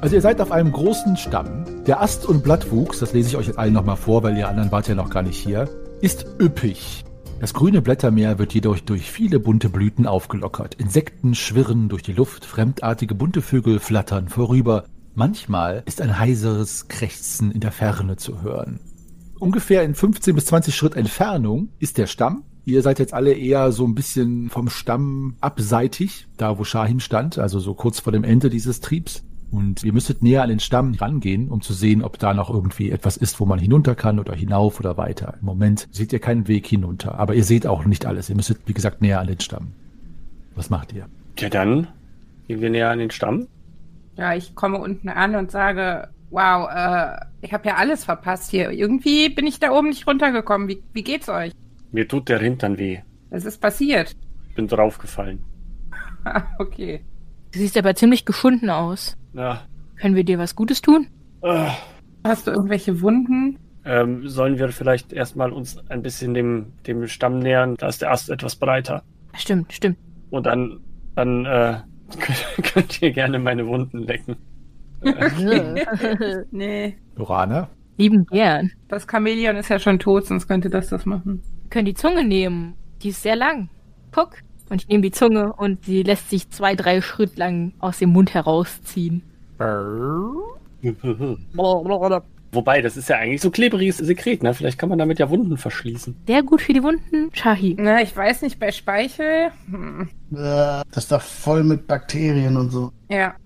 Also ihr seid auf einem großen Stamm. Der Ast- und Blattwuchs, das lese ich euch jetzt allen nochmal vor, weil ihr anderen wart ja noch gar nicht hier, ist üppig. Das grüne Blättermeer wird jedoch durch viele bunte Blüten aufgelockert. Insekten schwirren durch die Luft, fremdartige bunte Vögel flattern vorüber. Manchmal ist ein heiseres Krächzen in der Ferne zu hören. Ungefähr in 15 bis 20 Schritt Entfernung ist der Stamm. Ihr seid jetzt alle eher so ein bisschen vom Stamm abseitig, da wo Shahim stand, also so kurz vor dem Ende dieses Triebs. Und ihr müsstet näher an den Stamm rangehen, um zu sehen, ob da noch irgendwie etwas ist, wo man hinunter kann oder hinauf oder weiter. Im Moment seht ihr keinen Weg hinunter, aber ihr seht auch nicht alles. Ihr müsstet, wie gesagt, näher an den Stamm. Was macht ihr? Ja, dann gehen wir näher an den Stamm. Ja, ich komme unten an und sage, Wow, äh, ich habe ja alles verpasst hier. Irgendwie bin ich da oben nicht runtergekommen. Wie, wie geht's euch? Mir tut der Hintern weh. Was ist passiert? Bin draufgefallen. Ah, okay. Du siehst aber ziemlich geschunden aus. Ja. Können wir dir was Gutes tun? Äh, Hast du irgendwelche Wunden? ähm, sollen wir vielleicht erstmal uns ein bisschen dem, dem Stamm nähern? Da ist der Ast etwas breiter. Stimmt, stimmt. Und dann, dann äh, könnt, könnt ihr gerne meine Wunden lecken. nee. Lorana? Lieben gern. Das Chamäleon ist ja schon tot, sonst könnte das das machen. Können die Zunge nehmen. Die ist sehr lang. Guck. Und ich nehme die Zunge und sie lässt sich zwei, drei Schritt lang aus dem Mund herausziehen. Wobei, das ist ja eigentlich so klebriges Sekret, ne? Vielleicht kann man damit ja Wunden verschließen. Sehr gut für die Wunden, Shahi. Na, ich weiß nicht, bei Speichel. Hm. Das ist doch voll mit Bakterien und so. Ja.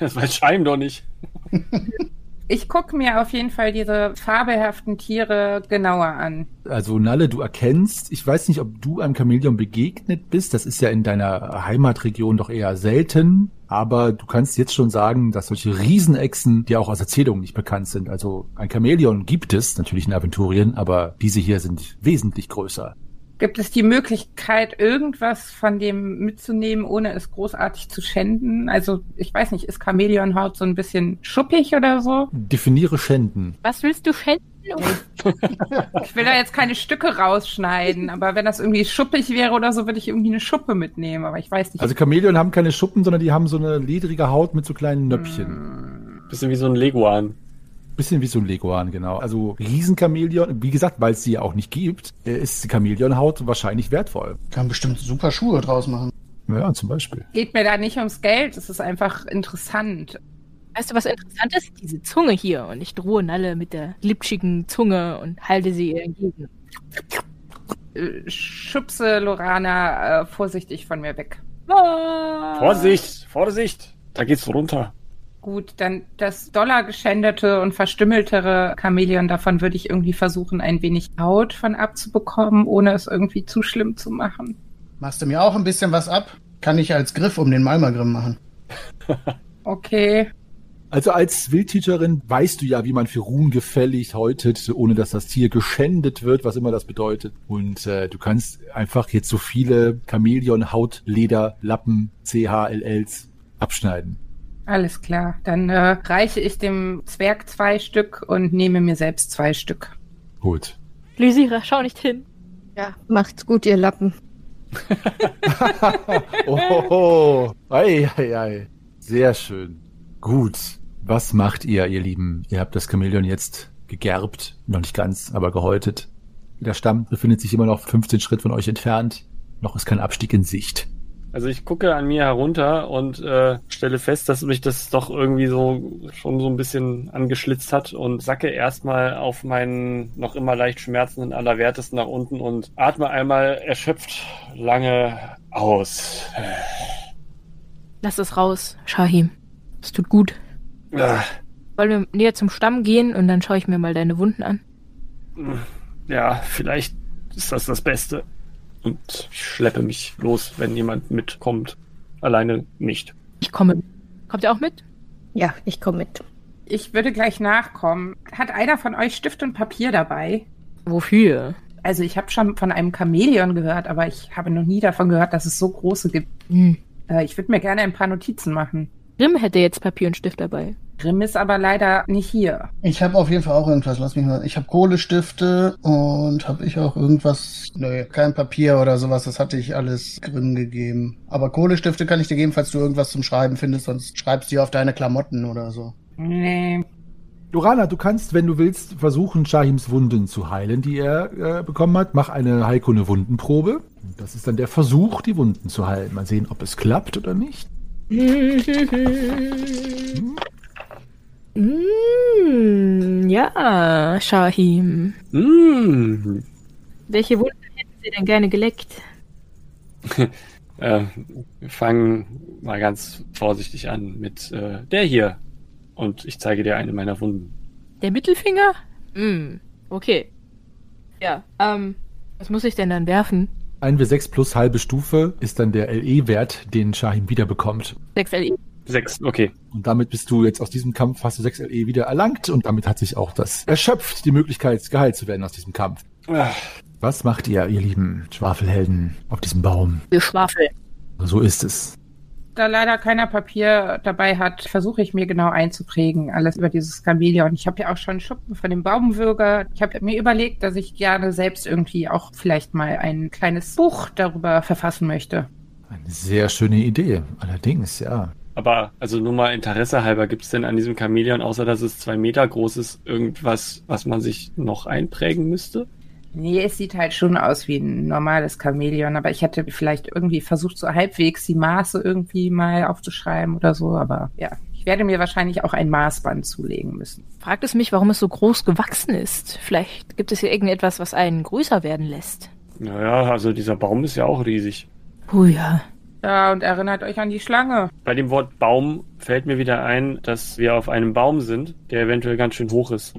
Das weiß Scheim doch nicht. Ich gucke mir auf jeden Fall diese fabelhaften Tiere genauer an. Also Nalle, du erkennst, ich weiß nicht, ob du einem Chamäleon begegnet bist, das ist ja in deiner Heimatregion doch eher selten, aber du kannst jetzt schon sagen, dass solche Riesenechsen dir auch aus Erzählungen nicht bekannt sind. Also ein Chamäleon gibt es natürlich in Aventurien, aber diese hier sind wesentlich größer. Gibt es die Möglichkeit, irgendwas von dem mitzunehmen, ohne es großartig zu schänden? Also, ich weiß nicht, ist Chamäleonhaut so ein bisschen schuppig oder so? Definiere Schänden. Was willst du schänden? Ich will da jetzt keine Stücke rausschneiden, aber wenn das irgendwie schuppig wäre oder so, würde ich irgendwie eine Schuppe mitnehmen, aber ich weiß nicht. Also Chamäleon haben keine Schuppen, sondern die haben so eine ledrige Haut mit so kleinen Nöpfchen. Bisschen wie so ein Leguan. Bisschen wie so ein Leguan, genau. Also Riesenchamäleon, wie gesagt, weil es sie ja auch nicht gibt, äh, ist die Chamäleonhaut wahrscheinlich wertvoll. Kann bestimmt super Schuhe draus machen. Ja, zum Beispiel. Geht mir da nicht ums Geld, es ist einfach interessant. Weißt du, was interessant ist? Diese Zunge hier. Und ich drohe Nalle mit der glitschigen Zunge und halte sie ihr entgegen. Äh, Schubse Lorana äh, vorsichtig von mir weg. Ah. Vorsicht, Vorsicht! Da geht's runter. Gut, dann das dollargeschändete und verstümmeltere Chamäleon, davon würde ich irgendwie versuchen, ein wenig Haut von abzubekommen, ohne es irgendwie zu schlimm zu machen. Machst du mir auch ein bisschen was ab? Kann ich als Griff um den Malmagrim machen. Okay. Also als Wildteacherin weißt du ja, wie man für Ruhen gefällig häutet, ohne dass das Tier geschändet wird, was immer das bedeutet. Und äh, du kannst einfach jetzt so viele Chamäleon, Haut, Leder, Lappen, CHLLs abschneiden. Alles klar. Dann äh, reiche ich dem Zwerg zwei Stück und nehme mir selbst zwei Stück. Gut. Lysira, schau nicht hin. Ja, macht's gut, ihr Lappen. Oh, ei, ei, ei. Sehr schön. Gut. Was macht ihr, ihr Lieben? Ihr habt das Chamäleon jetzt gegerbt, noch nicht ganz, aber gehäutet. Der Stamm befindet sich immer noch 15 Schritt von euch entfernt. Noch ist kein Abstieg in Sicht. Also ich gucke an mir herunter und äh, stelle fest, dass mich das doch irgendwie so schon so ein bisschen angeschlitzt hat und sacke erstmal auf meinen noch immer leicht schmerzenden Allerwertesten nach unten und atme einmal erschöpft lange aus. Lass es raus, Shahim. Es tut gut. Ah, Wollen wir näher zum Stamm gehen und dann schaue ich mir mal deine Wunden an. Ja, vielleicht ist das das Beste. Und ich schleppe mich los, wenn jemand mitkommt. Alleine nicht. Ich komme. Kommt ihr auch mit? Ja, ich komme mit. Ich würde gleich nachkommen. Hat einer von euch Stift und Papier dabei? Wofür? Also ich habe schon von einem Chamäleon gehört, aber ich habe noch nie davon gehört, dass es so große gibt. Hm. Äh, ich würde mir gerne ein paar Notizen machen. Grimm hätte jetzt Papier und Stift dabei. Grimm ist aber leider nicht hier. Ich habe auf jeden Fall auch irgendwas. Lass mich mal. Ich habe Kohlestifte und habe ich auch irgendwas. Nö, kein Papier oder sowas. Das hatte ich alles Grimm gegeben. Aber Kohlestifte kann ich dir geben, falls du irgendwas zum Schreiben findest. Sonst schreibst du die auf deine Klamotten oder so. Nee. Lorana, du kannst, wenn du willst, versuchen, Shahims Wunden zu heilen, die er äh, bekommen hat. Mach eine Heilkunde Wundenprobe. Das ist dann der Versuch, die Wunden zu heilen. Mal sehen, ob es klappt oder nicht. Mm, ja, Shahim. Mmh. Welche Wunden hätten Sie denn gerne geleckt? Äh, wir fangen mal ganz vorsichtig an mit äh, der hier. Und ich zeige dir eine meiner Wunden. Der Mittelfinger? Mm, okay. Ja, ähm, was muss ich denn dann werfen? 1W6 plus halbe Stufe ist dann der LE-Wert, den Shahim wiederbekommt. 6 LE. Sechs, okay. Und damit bist du jetzt aus diesem Kampf, hast du 6 LE wieder erlangt und damit hat sich auch das erschöpft, die Möglichkeit, geheilt zu werden aus diesem Kampf. Ah, Was macht ihr, ihr lieben Schwafelhelden, auf diesem Baum? Wir schwafeln. So ist es. Da leider keiner Papier dabei hat, versuche ich mir genau einzuprägen, alles über dieses Chamäleon. Ich habe ja auch schon Schuppen von dem Baumwürger. Ich habe mir überlegt, dass ich gerne selbst irgendwie auch vielleicht mal ein kleines Buch darüber verfassen möchte. Eine sehr schöne Idee. Allerdings, ja. Aber also nur mal Interesse halber, gibt es denn an diesem Chamäleon, außer dass es zwei Meter groß ist, irgendwas, was man sich noch einprägen müsste? Nee, es sieht halt schon aus wie ein normales Chamäleon, aber ich hätte vielleicht irgendwie versucht, so halbwegs die Maße irgendwie mal aufzuschreiben oder so, aber ja. Ich werde mir wahrscheinlich auch ein Maßband zulegen müssen. Fragt es mich, warum es so groß gewachsen ist. Vielleicht gibt es hier irgendetwas, was einen größer werden lässt. Naja, also dieser Baum ist ja auch riesig. Oh ja. Ja, und erinnert euch an die Schlange. Bei dem Wort Baum fällt mir wieder ein, dass wir auf einem Baum sind, der eventuell ganz schön hoch ist.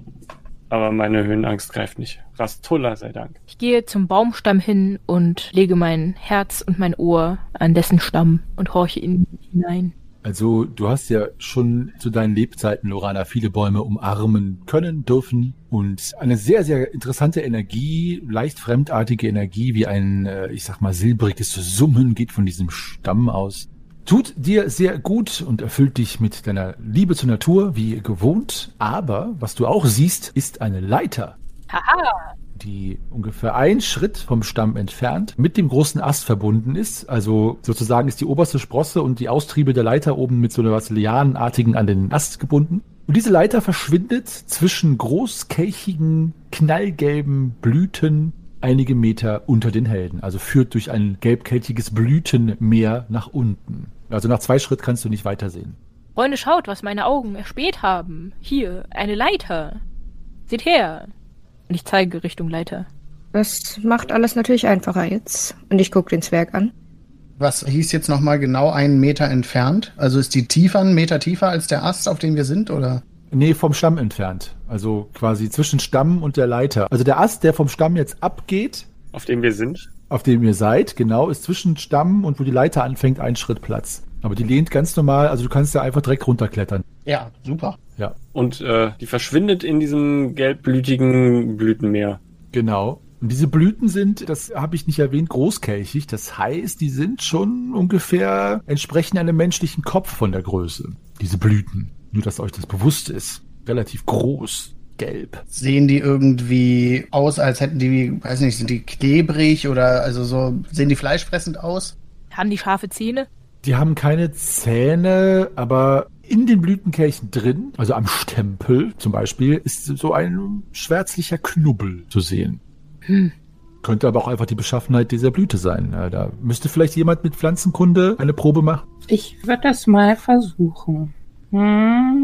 Aber meine Höhenangst greift nicht. Rastulla sei Dank. Ich gehe zum Baumstamm hin und lege mein Herz und mein Ohr an dessen Stamm und horche in ihn hinein. Also, du hast ja schon zu deinen Lebzeiten, Lorana, viele Bäume umarmen können, dürfen und eine sehr, sehr interessante Energie, leicht fremdartige Energie, wie ein, äh, ich sag mal, silbriges Summen geht von diesem Stamm aus. Tut dir sehr gut und erfüllt dich mit deiner Liebe zur Natur, wie gewohnt. Aber was du auch siehst, ist eine Leiter, Haha. Die ungefähr ein Schritt vom Stamm entfernt mit dem großen Ast verbunden ist. Also sozusagen ist die oberste Sprosse und die Austriebe der Leiter oben mit so einer Lianenartigen an den Ast gebunden. Und diese Leiter verschwindet zwischen großkelchigen, knallgelben Blüten einige Meter unter den Helden. Also führt durch ein gelbkelchiges Blütenmeer nach unten. Also nach zwei Schritt kannst du nicht weitersehen. Freunde, schaut, was meine Augen erspäht haben. Hier, eine Leiter. Seht her. Und ich zeige Richtung Leiter. Das macht alles natürlich einfacher jetzt. Und ich gucke den Zwerg an. Was hieß jetzt nochmal genau einen Meter entfernt? Also ist die tiefer, einen Meter tiefer als der Ast, auf dem wir sind, oder? Nee, vom Stamm entfernt. Also quasi zwischen Stamm und der Leiter. Also der Ast, der vom Stamm jetzt abgeht, Auf dem wir sind. auf dem ihr seid, genau, ist zwischen Stamm und wo die Leiter anfängt, ein Schritt Platz. Aber die lehnt ganz normal, also du kannst da einfach direkt runterklettern. Ja, super. Ja, Und äh, die verschwindet in diesem gelbblütigen Blütenmeer. genau. Und diese Blüten sind, das habe ich nicht erwähnt, großkelchig. Das heißt, die sind schon ungefähr entsprechen einem menschlichen Kopf von der Größe. Diese Blüten. Nur, dass euch das bewusst ist. Relativ groß. Gelb. Sehen die irgendwie aus, als hätten die, weiß nicht, sind die klebrig oder also so, sehen die fleischfressend aus? Haben die scharfe Zähne? Die haben keine Zähne, aber in den Blütenkelchen drin, also am Stempel zum Beispiel, ist so ein schwärzlicher Knubbel zu sehen. Könnte aber auch einfach die Beschaffenheit dieser Blüte sein. Da müsste vielleicht jemand mit Pflanzenkunde eine Probe machen. Ich würde das mal versuchen. Hm.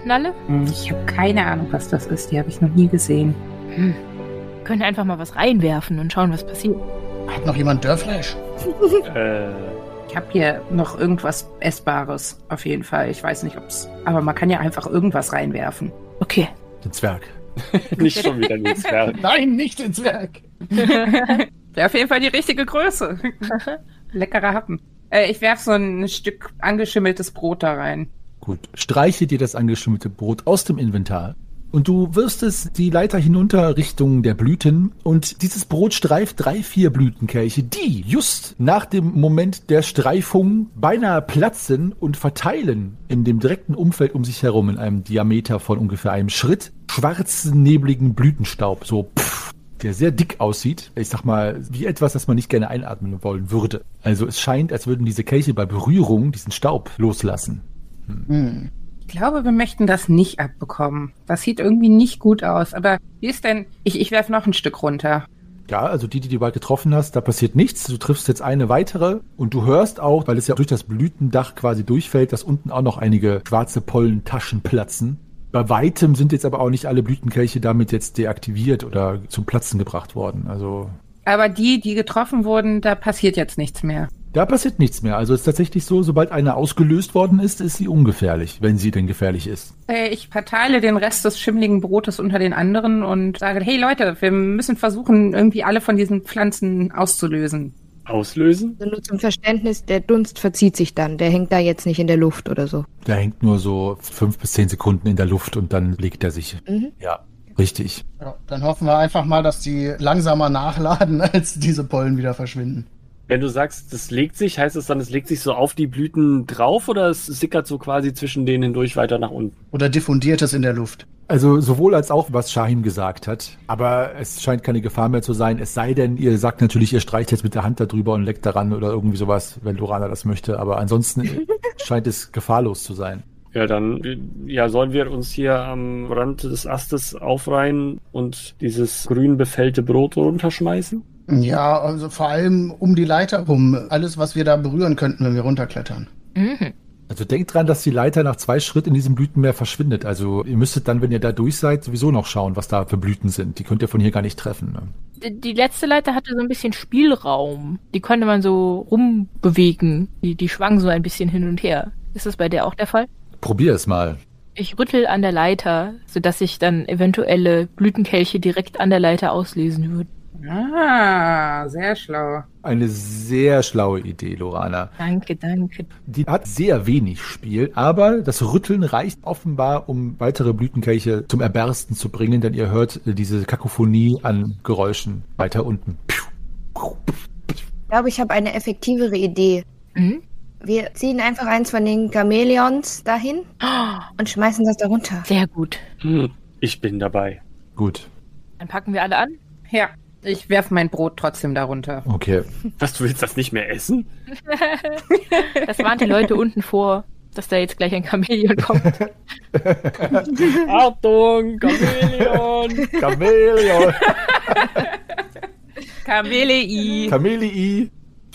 Und Nalle? Hm, Ich habe keine Ahnung, was das ist. Die habe ich noch nie gesehen. Hm. Können einfach mal was reinwerfen und schauen, was passiert. Hat noch jemand Dörrfleisch? Äh, Ich habe hier noch irgendwas Essbares, auf jeden Fall. Ich weiß nicht, ob's. Aber man kann ja einfach irgendwas reinwerfen. Okay. Den Zwerg. nicht schon wieder ein Zwerg. Nein, nicht ins Werk. Wäre auf jeden Fall die richtige Größe. Leckerer Happen. Äh, ich werf so ein Stück angeschimmeltes Brot da rein. Gut. Streiche dir das angeschimmelte Brot aus dem Inventar. Und du wirfst es die Leiter hinunter Richtung der Blüten und dieses Brot streift drei, vier Blütenkelche, die just nach dem Moment der Streifung beinahe platzen und verteilen in dem direkten Umfeld um sich herum in einem Diameter von ungefähr einem Schritt schwarzen, nebligen Blütenstaub. So pff, der sehr dick aussieht. Ich sag mal, wie etwas, das man nicht gerne einatmen wollen würde. Also es scheint, als würden diese Kelche bei Berührung diesen Staub loslassen. Hm. Ich glaube, wir möchten das nicht abbekommen. Das sieht irgendwie nicht gut aus. Aber wie ist denn? Ich, ich werfe noch ein Stück runter. Ja, also die, die du bald getroffen hast, da passiert nichts. Du triffst jetzt eine weitere und du hörst auch, weil es ja durch das Blütendach quasi durchfällt, dass unten auch noch einige schwarze Pollentaschen platzen. Bei weitem sind jetzt aber auch nicht alle Blütenkelche damit jetzt deaktiviert oder zum Platzen gebracht worden. Also Aber die, die getroffen wurden, da passiert jetzt nichts mehr. Da passiert nichts mehr. Also es ist tatsächlich so, sobald eine ausgelöst worden ist, ist sie ungefährlich, wenn sie denn gefährlich ist. Ich verteile den Rest des schimmligen Brotes unter den anderen und sage, hey Leute, wir müssen versuchen, irgendwie alle von diesen Pflanzen auszulösen. Auslösen? Also nur zum Verständnis, der Dunst verzieht sich dann. Der hängt da jetzt nicht in der Luft oder so. Der hängt nur so fünf bis zehn Sekunden in der Luft und dann legt er sich. Mhm. Ja, richtig. Ja, dann hoffen wir einfach mal, dass die langsamer nachladen, als diese Pollen wieder verschwinden. Wenn du sagst, das legt sich, heißt es dann, es legt sich so auf die Blüten drauf oder es sickert so quasi zwischen denen hindurch weiter nach unten? Oder diffundiert es in der Luft. Also sowohl als auch, was Shahin gesagt hat. Aber es scheint keine Gefahr mehr zu sein. Es sei denn, ihr sagt natürlich, ihr streicht jetzt mit der Hand darüber und leckt daran oder irgendwie sowas, wenn Lorana das möchte. Aber ansonsten scheint es gefahrlos zu sein. Ja, dann ja, sollen wir uns hier am Rand des Astes aufreihen und dieses grün befällte Brot runterschmeißen? Ja, also vor allem um die Leiter rum. Alles, was wir da berühren könnten, wenn wir runterklettern. Mhm. Also denkt dran, dass die Leiter nach zwei Schritten in diesem Blütenmeer verschwindet. Also ihr müsstet dann, wenn ihr da durch seid, sowieso noch schauen, was da für Blüten sind. Die könnt ihr von hier gar nicht treffen. Ne? Die- Die letzte Leiter hatte so ein bisschen Spielraum. Die konnte man so rumbewegen. Die, die schwang so ein bisschen hin und her. Ist das bei der auch der Fall? Probier es mal. Ich rüttel an der Leiter, sodass sich dann eventuelle Blütenkelche direkt an der Leiter auslesen würden. Ah, sehr schlau. Eine sehr schlaue Idee, Lorana. Danke, danke. Die hat sehr wenig Spiel, aber das Rütteln reicht offenbar, um weitere Blütenkelche zum Erbersten zu bringen, denn ihr hört diese Kakophonie an Geräuschen weiter unten. Ich glaube, ich habe eine effektivere Idee. Mhm. Wir ziehen einfach eins von den Chamäleons dahin Oh, und schmeißen das da runter. sehr gut. Hm, ich bin dabei. Gut, Dann packen wir alle an. Ja, ich werfe mein Brot trotzdem darunter. okay. Was, du willst das nicht mehr essen? Das waren die Leute unten vor, dass da jetzt gleich ein Chamäleon kommt. Achtung, Chamäleon! Chamäleon, Kamelei. Chamelii.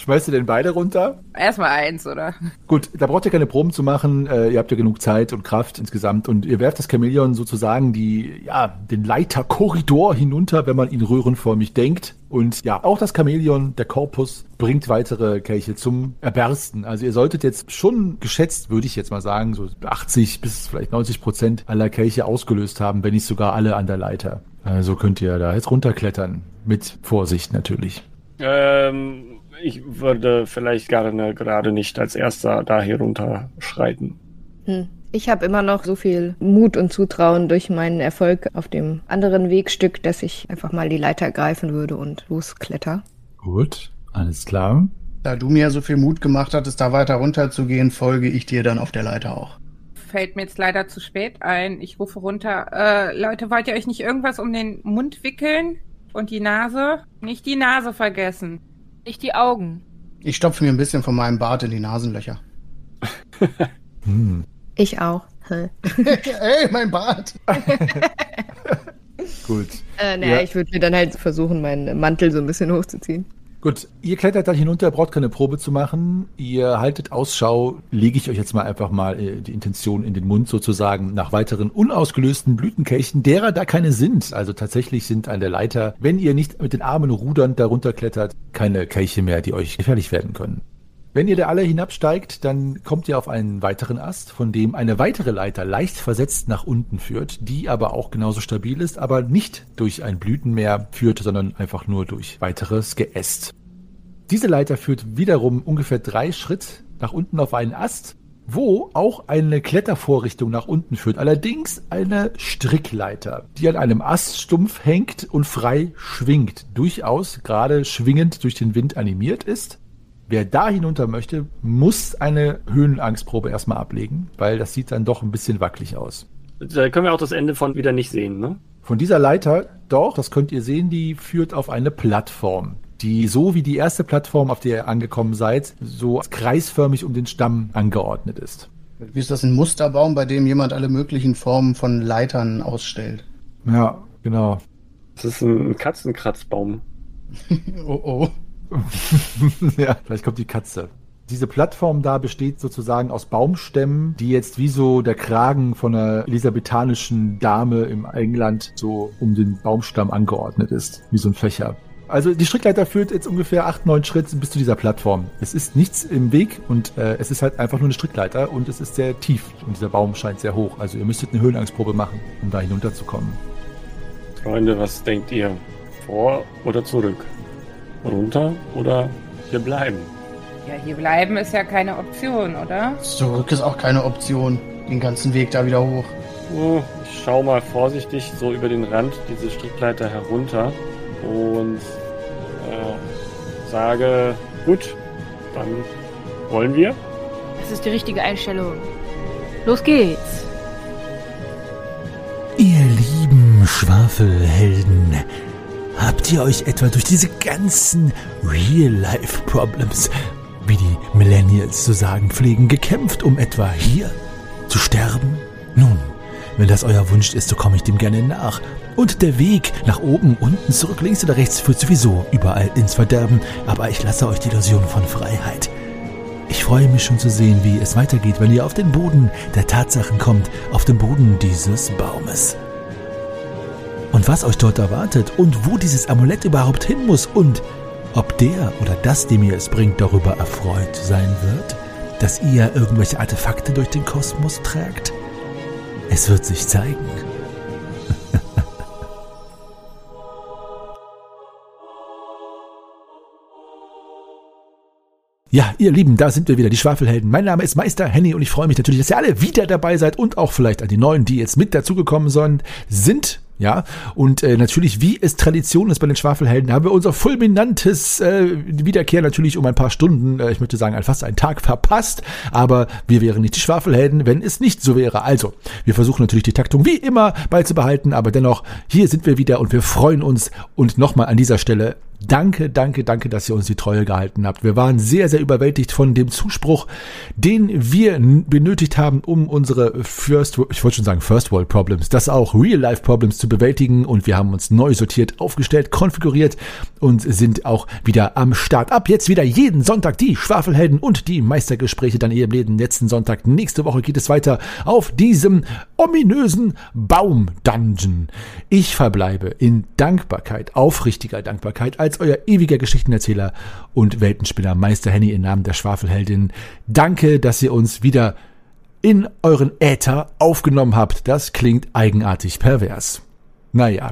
Schmeißt ihr denn beide runter? Erstmal eins, oder? Gut, da braucht ihr keine Proben zu machen. Äh, ihr habt ja genug Zeit und Kraft insgesamt. Und ihr werft das Chamäleon sozusagen die, ja, den Leiterkorridor hinunter, wenn man ihn röhrenförmig denkt. Und ja, auch das Chamäleon, der Korpus, bringt weitere Kelche zum Erbersten. Also ihr solltet jetzt schon geschätzt, würde ich jetzt mal sagen, so 80 bis vielleicht 90 Prozent aller Kelche ausgelöst haben, wenn nicht sogar alle an der Leiter. Also könnt ihr da jetzt runterklettern. Mit Vorsicht natürlich. Ähm, ich würde vielleicht gerne gerade nicht als erster da hier runterschreiten. Hm. Ich habe immer noch so viel Mut und Zutrauen durch meinen Erfolg auf dem anderen Wegstück, dass ich einfach mal die Leiter greifen würde und loskletter. Gut, alles klar. Da du mir so viel Mut gemacht hattest, da weiter runter zu gehen, folge ich dir dann auf der Leiter auch. Fällt mir jetzt leider zu spät ein. Ich rufe runter. Äh, Leute, wollt ihr euch nicht irgendwas um den Mund wickeln? Und die Nase? Nicht die Nase vergessen. Nicht die Augen. Ich stopfe mir ein bisschen von meinem Bart in die Nasenlöcher. Hm. Ich auch. Ey, mein Bart! Gut. Äh, naja, Ja. ich würde mir dann halt versuchen, meinen Mantel so ein bisschen hochzuziehen. Gut, ihr klettert dann hinunter, braucht keine Probe zu machen. Ihr haltet Ausschau, lege ich euch jetzt mal einfach mal äh, die Intention in den Mund sozusagen, nach weiteren unausgelösten Blütenkelchen, derer da keine sind. Also tatsächlich sind an der Leiter, wenn ihr nicht mit den Armen rudernd darunter klettert, keine Kelche mehr, die euch gefährlich werden können. Wenn ihr da alle hinabsteigt, dann kommt ihr auf einen weiteren Ast, von dem eine weitere Leiter leicht versetzt nach unten führt, die aber auch genauso stabil ist, aber nicht durch ein Blütenmeer führt, sondern einfach nur durch weiteres Geäst. Diese Leiter führt wiederum ungefähr drei Schritt nach unten auf einen Ast, wo auch eine Klettervorrichtung nach unten führt. Allerdings eine Strickleiter, die an einem Aststumpf hängt und frei schwingt. Durchaus gerade schwingend durch den Wind animiert ist. Wer da hinunter möchte, muss eine Höhenangstprobe erstmal ablegen, weil das sieht dann doch ein bisschen wackelig aus. Da können wir auch das Ende von wieder nicht sehen, ne? Von dieser Leiter, doch, das könnt ihr sehen, die führt auf eine Plattform, die so wie die erste Plattform, auf der ihr angekommen seid, so kreisförmig um den Stamm angeordnet ist. Wie ist das ein Musterbaum, bei dem jemand alle möglichen Formen von Leitern ausstellt? Ja, genau. Das ist ein Katzenkratzbaum. oh oh. ja, vielleicht kommt die Katze. Diese Plattform da besteht sozusagen aus Baumstämmen, die jetzt wie so der Kragen von einer elisabethanischen Dame im England so um den Baumstamm angeordnet ist, wie so ein Fächer. Also die Strickleiter führt jetzt ungefähr acht, neun Schritte bis zu dieser Plattform. Es ist nichts im Weg und äh, es ist halt einfach nur eine Strickleiter und es ist sehr tief und dieser Baum scheint sehr hoch. Also ihr müsstet eine Höhenangstprobe machen, um da hinunterzukommen. Freunde, was denkt ihr? Vor oder zurück? Runter oder hier bleiben? Ja, hier bleiben ist ja keine Option, oder? Zurück ist auch keine Option. Den ganzen Weg da wieder hoch. Oh, ich schau mal vorsichtig so über den Rand diese Strickleiter herunter und äh, sage, gut, dann wollen wir. Das ist die richtige Einstellung. Los geht's. Ihr lieben Schwafelhelden, habt ihr euch etwa durch diese ganzen Real-Life-Problems wie die Millennials zu sagen pflegen, gekämpft, um etwa hier zu sterben? Nun, wenn das euer Wunsch ist, so komme ich dem gerne nach. Und der Weg nach oben, unten, zurück, links oder rechts führt sowieso überall ins Verderben, aber ich lasse euch die Illusion von Freiheit. Ich freue mich schon zu sehen, wie es weitergeht, wenn ihr auf den Boden der Tatsachen kommt, auf den Boden dieses Baumes. Und was euch dort erwartet und wo dieses Amulett überhaupt hin muss und ob der oder das, dem ihr es bringt, darüber erfreut sein wird, dass ihr irgendwelche Artefakte durch den Kosmos tragt? Es wird sich zeigen. Ja, ihr Lieben, da sind wir wieder, die Schwafelhelden. Mein Name ist Meister Henny und ich freue mich natürlich, dass ihr alle wieder dabei seid und auch vielleicht an die Neuen, die jetzt mit dazugekommen sind. Ja, und äh, natürlich, wie es Tradition ist bei den Schwafelhelden, haben wir unser fulminantes äh, Wiederkehr natürlich um ein paar Stunden, äh, ich möchte sagen, fast einen Tag verpasst. Aber wir wären nicht die Schwafelhelden, wenn es nicht so wäre. Also, wir versuchen natürlich die Taktung wie immer beizubehalten, aber dennoch, hier sind wir wieder und wir freuen uns. Und nochmal an dieser Stelle Danke, danke, danke, dass ihr uns die Treue gehalten habt. Wir waren sehr, sehr überwältigt von dem Zuspruch, den wir benötigt haben, um unsere First, ich wollte schon sagen First World Problems, das auch Real Life Problems zu bewältigen. Und wir haben uns neu sortiert, aufgestellt, konfiguriert und sind auch wieder am Start. Ab jetzt wieder jeden Sonntag die Schwafelhelden und die Meistergespräche dann eben jeden letzten Sonntag. Nächste Woche geht es weiter auf diesem ominösen Baum-Dungeon. Ich verbleibe in Dankbarkeit, aufrichtiger Dankbarkeit als euer ewiger Geschichtenerzähler und Weltenspinner Meister Henny im Namen der Schwafelheldin. Danke, dass ihr uns wieder in euren Äther aufgenommen habt. Das klingt eigenartig pervers. Naja.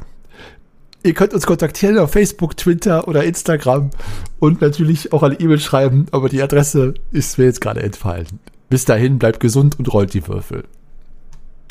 Ihr könnt uns kontaktieren auf Facebook, Twitter oder Instagram und natürlich auch eine E-Mail schreiben, aber die Adresse ist mir jetzt gerade entfallen. Bis dahin, bleibt gesund und rollt die Würfel.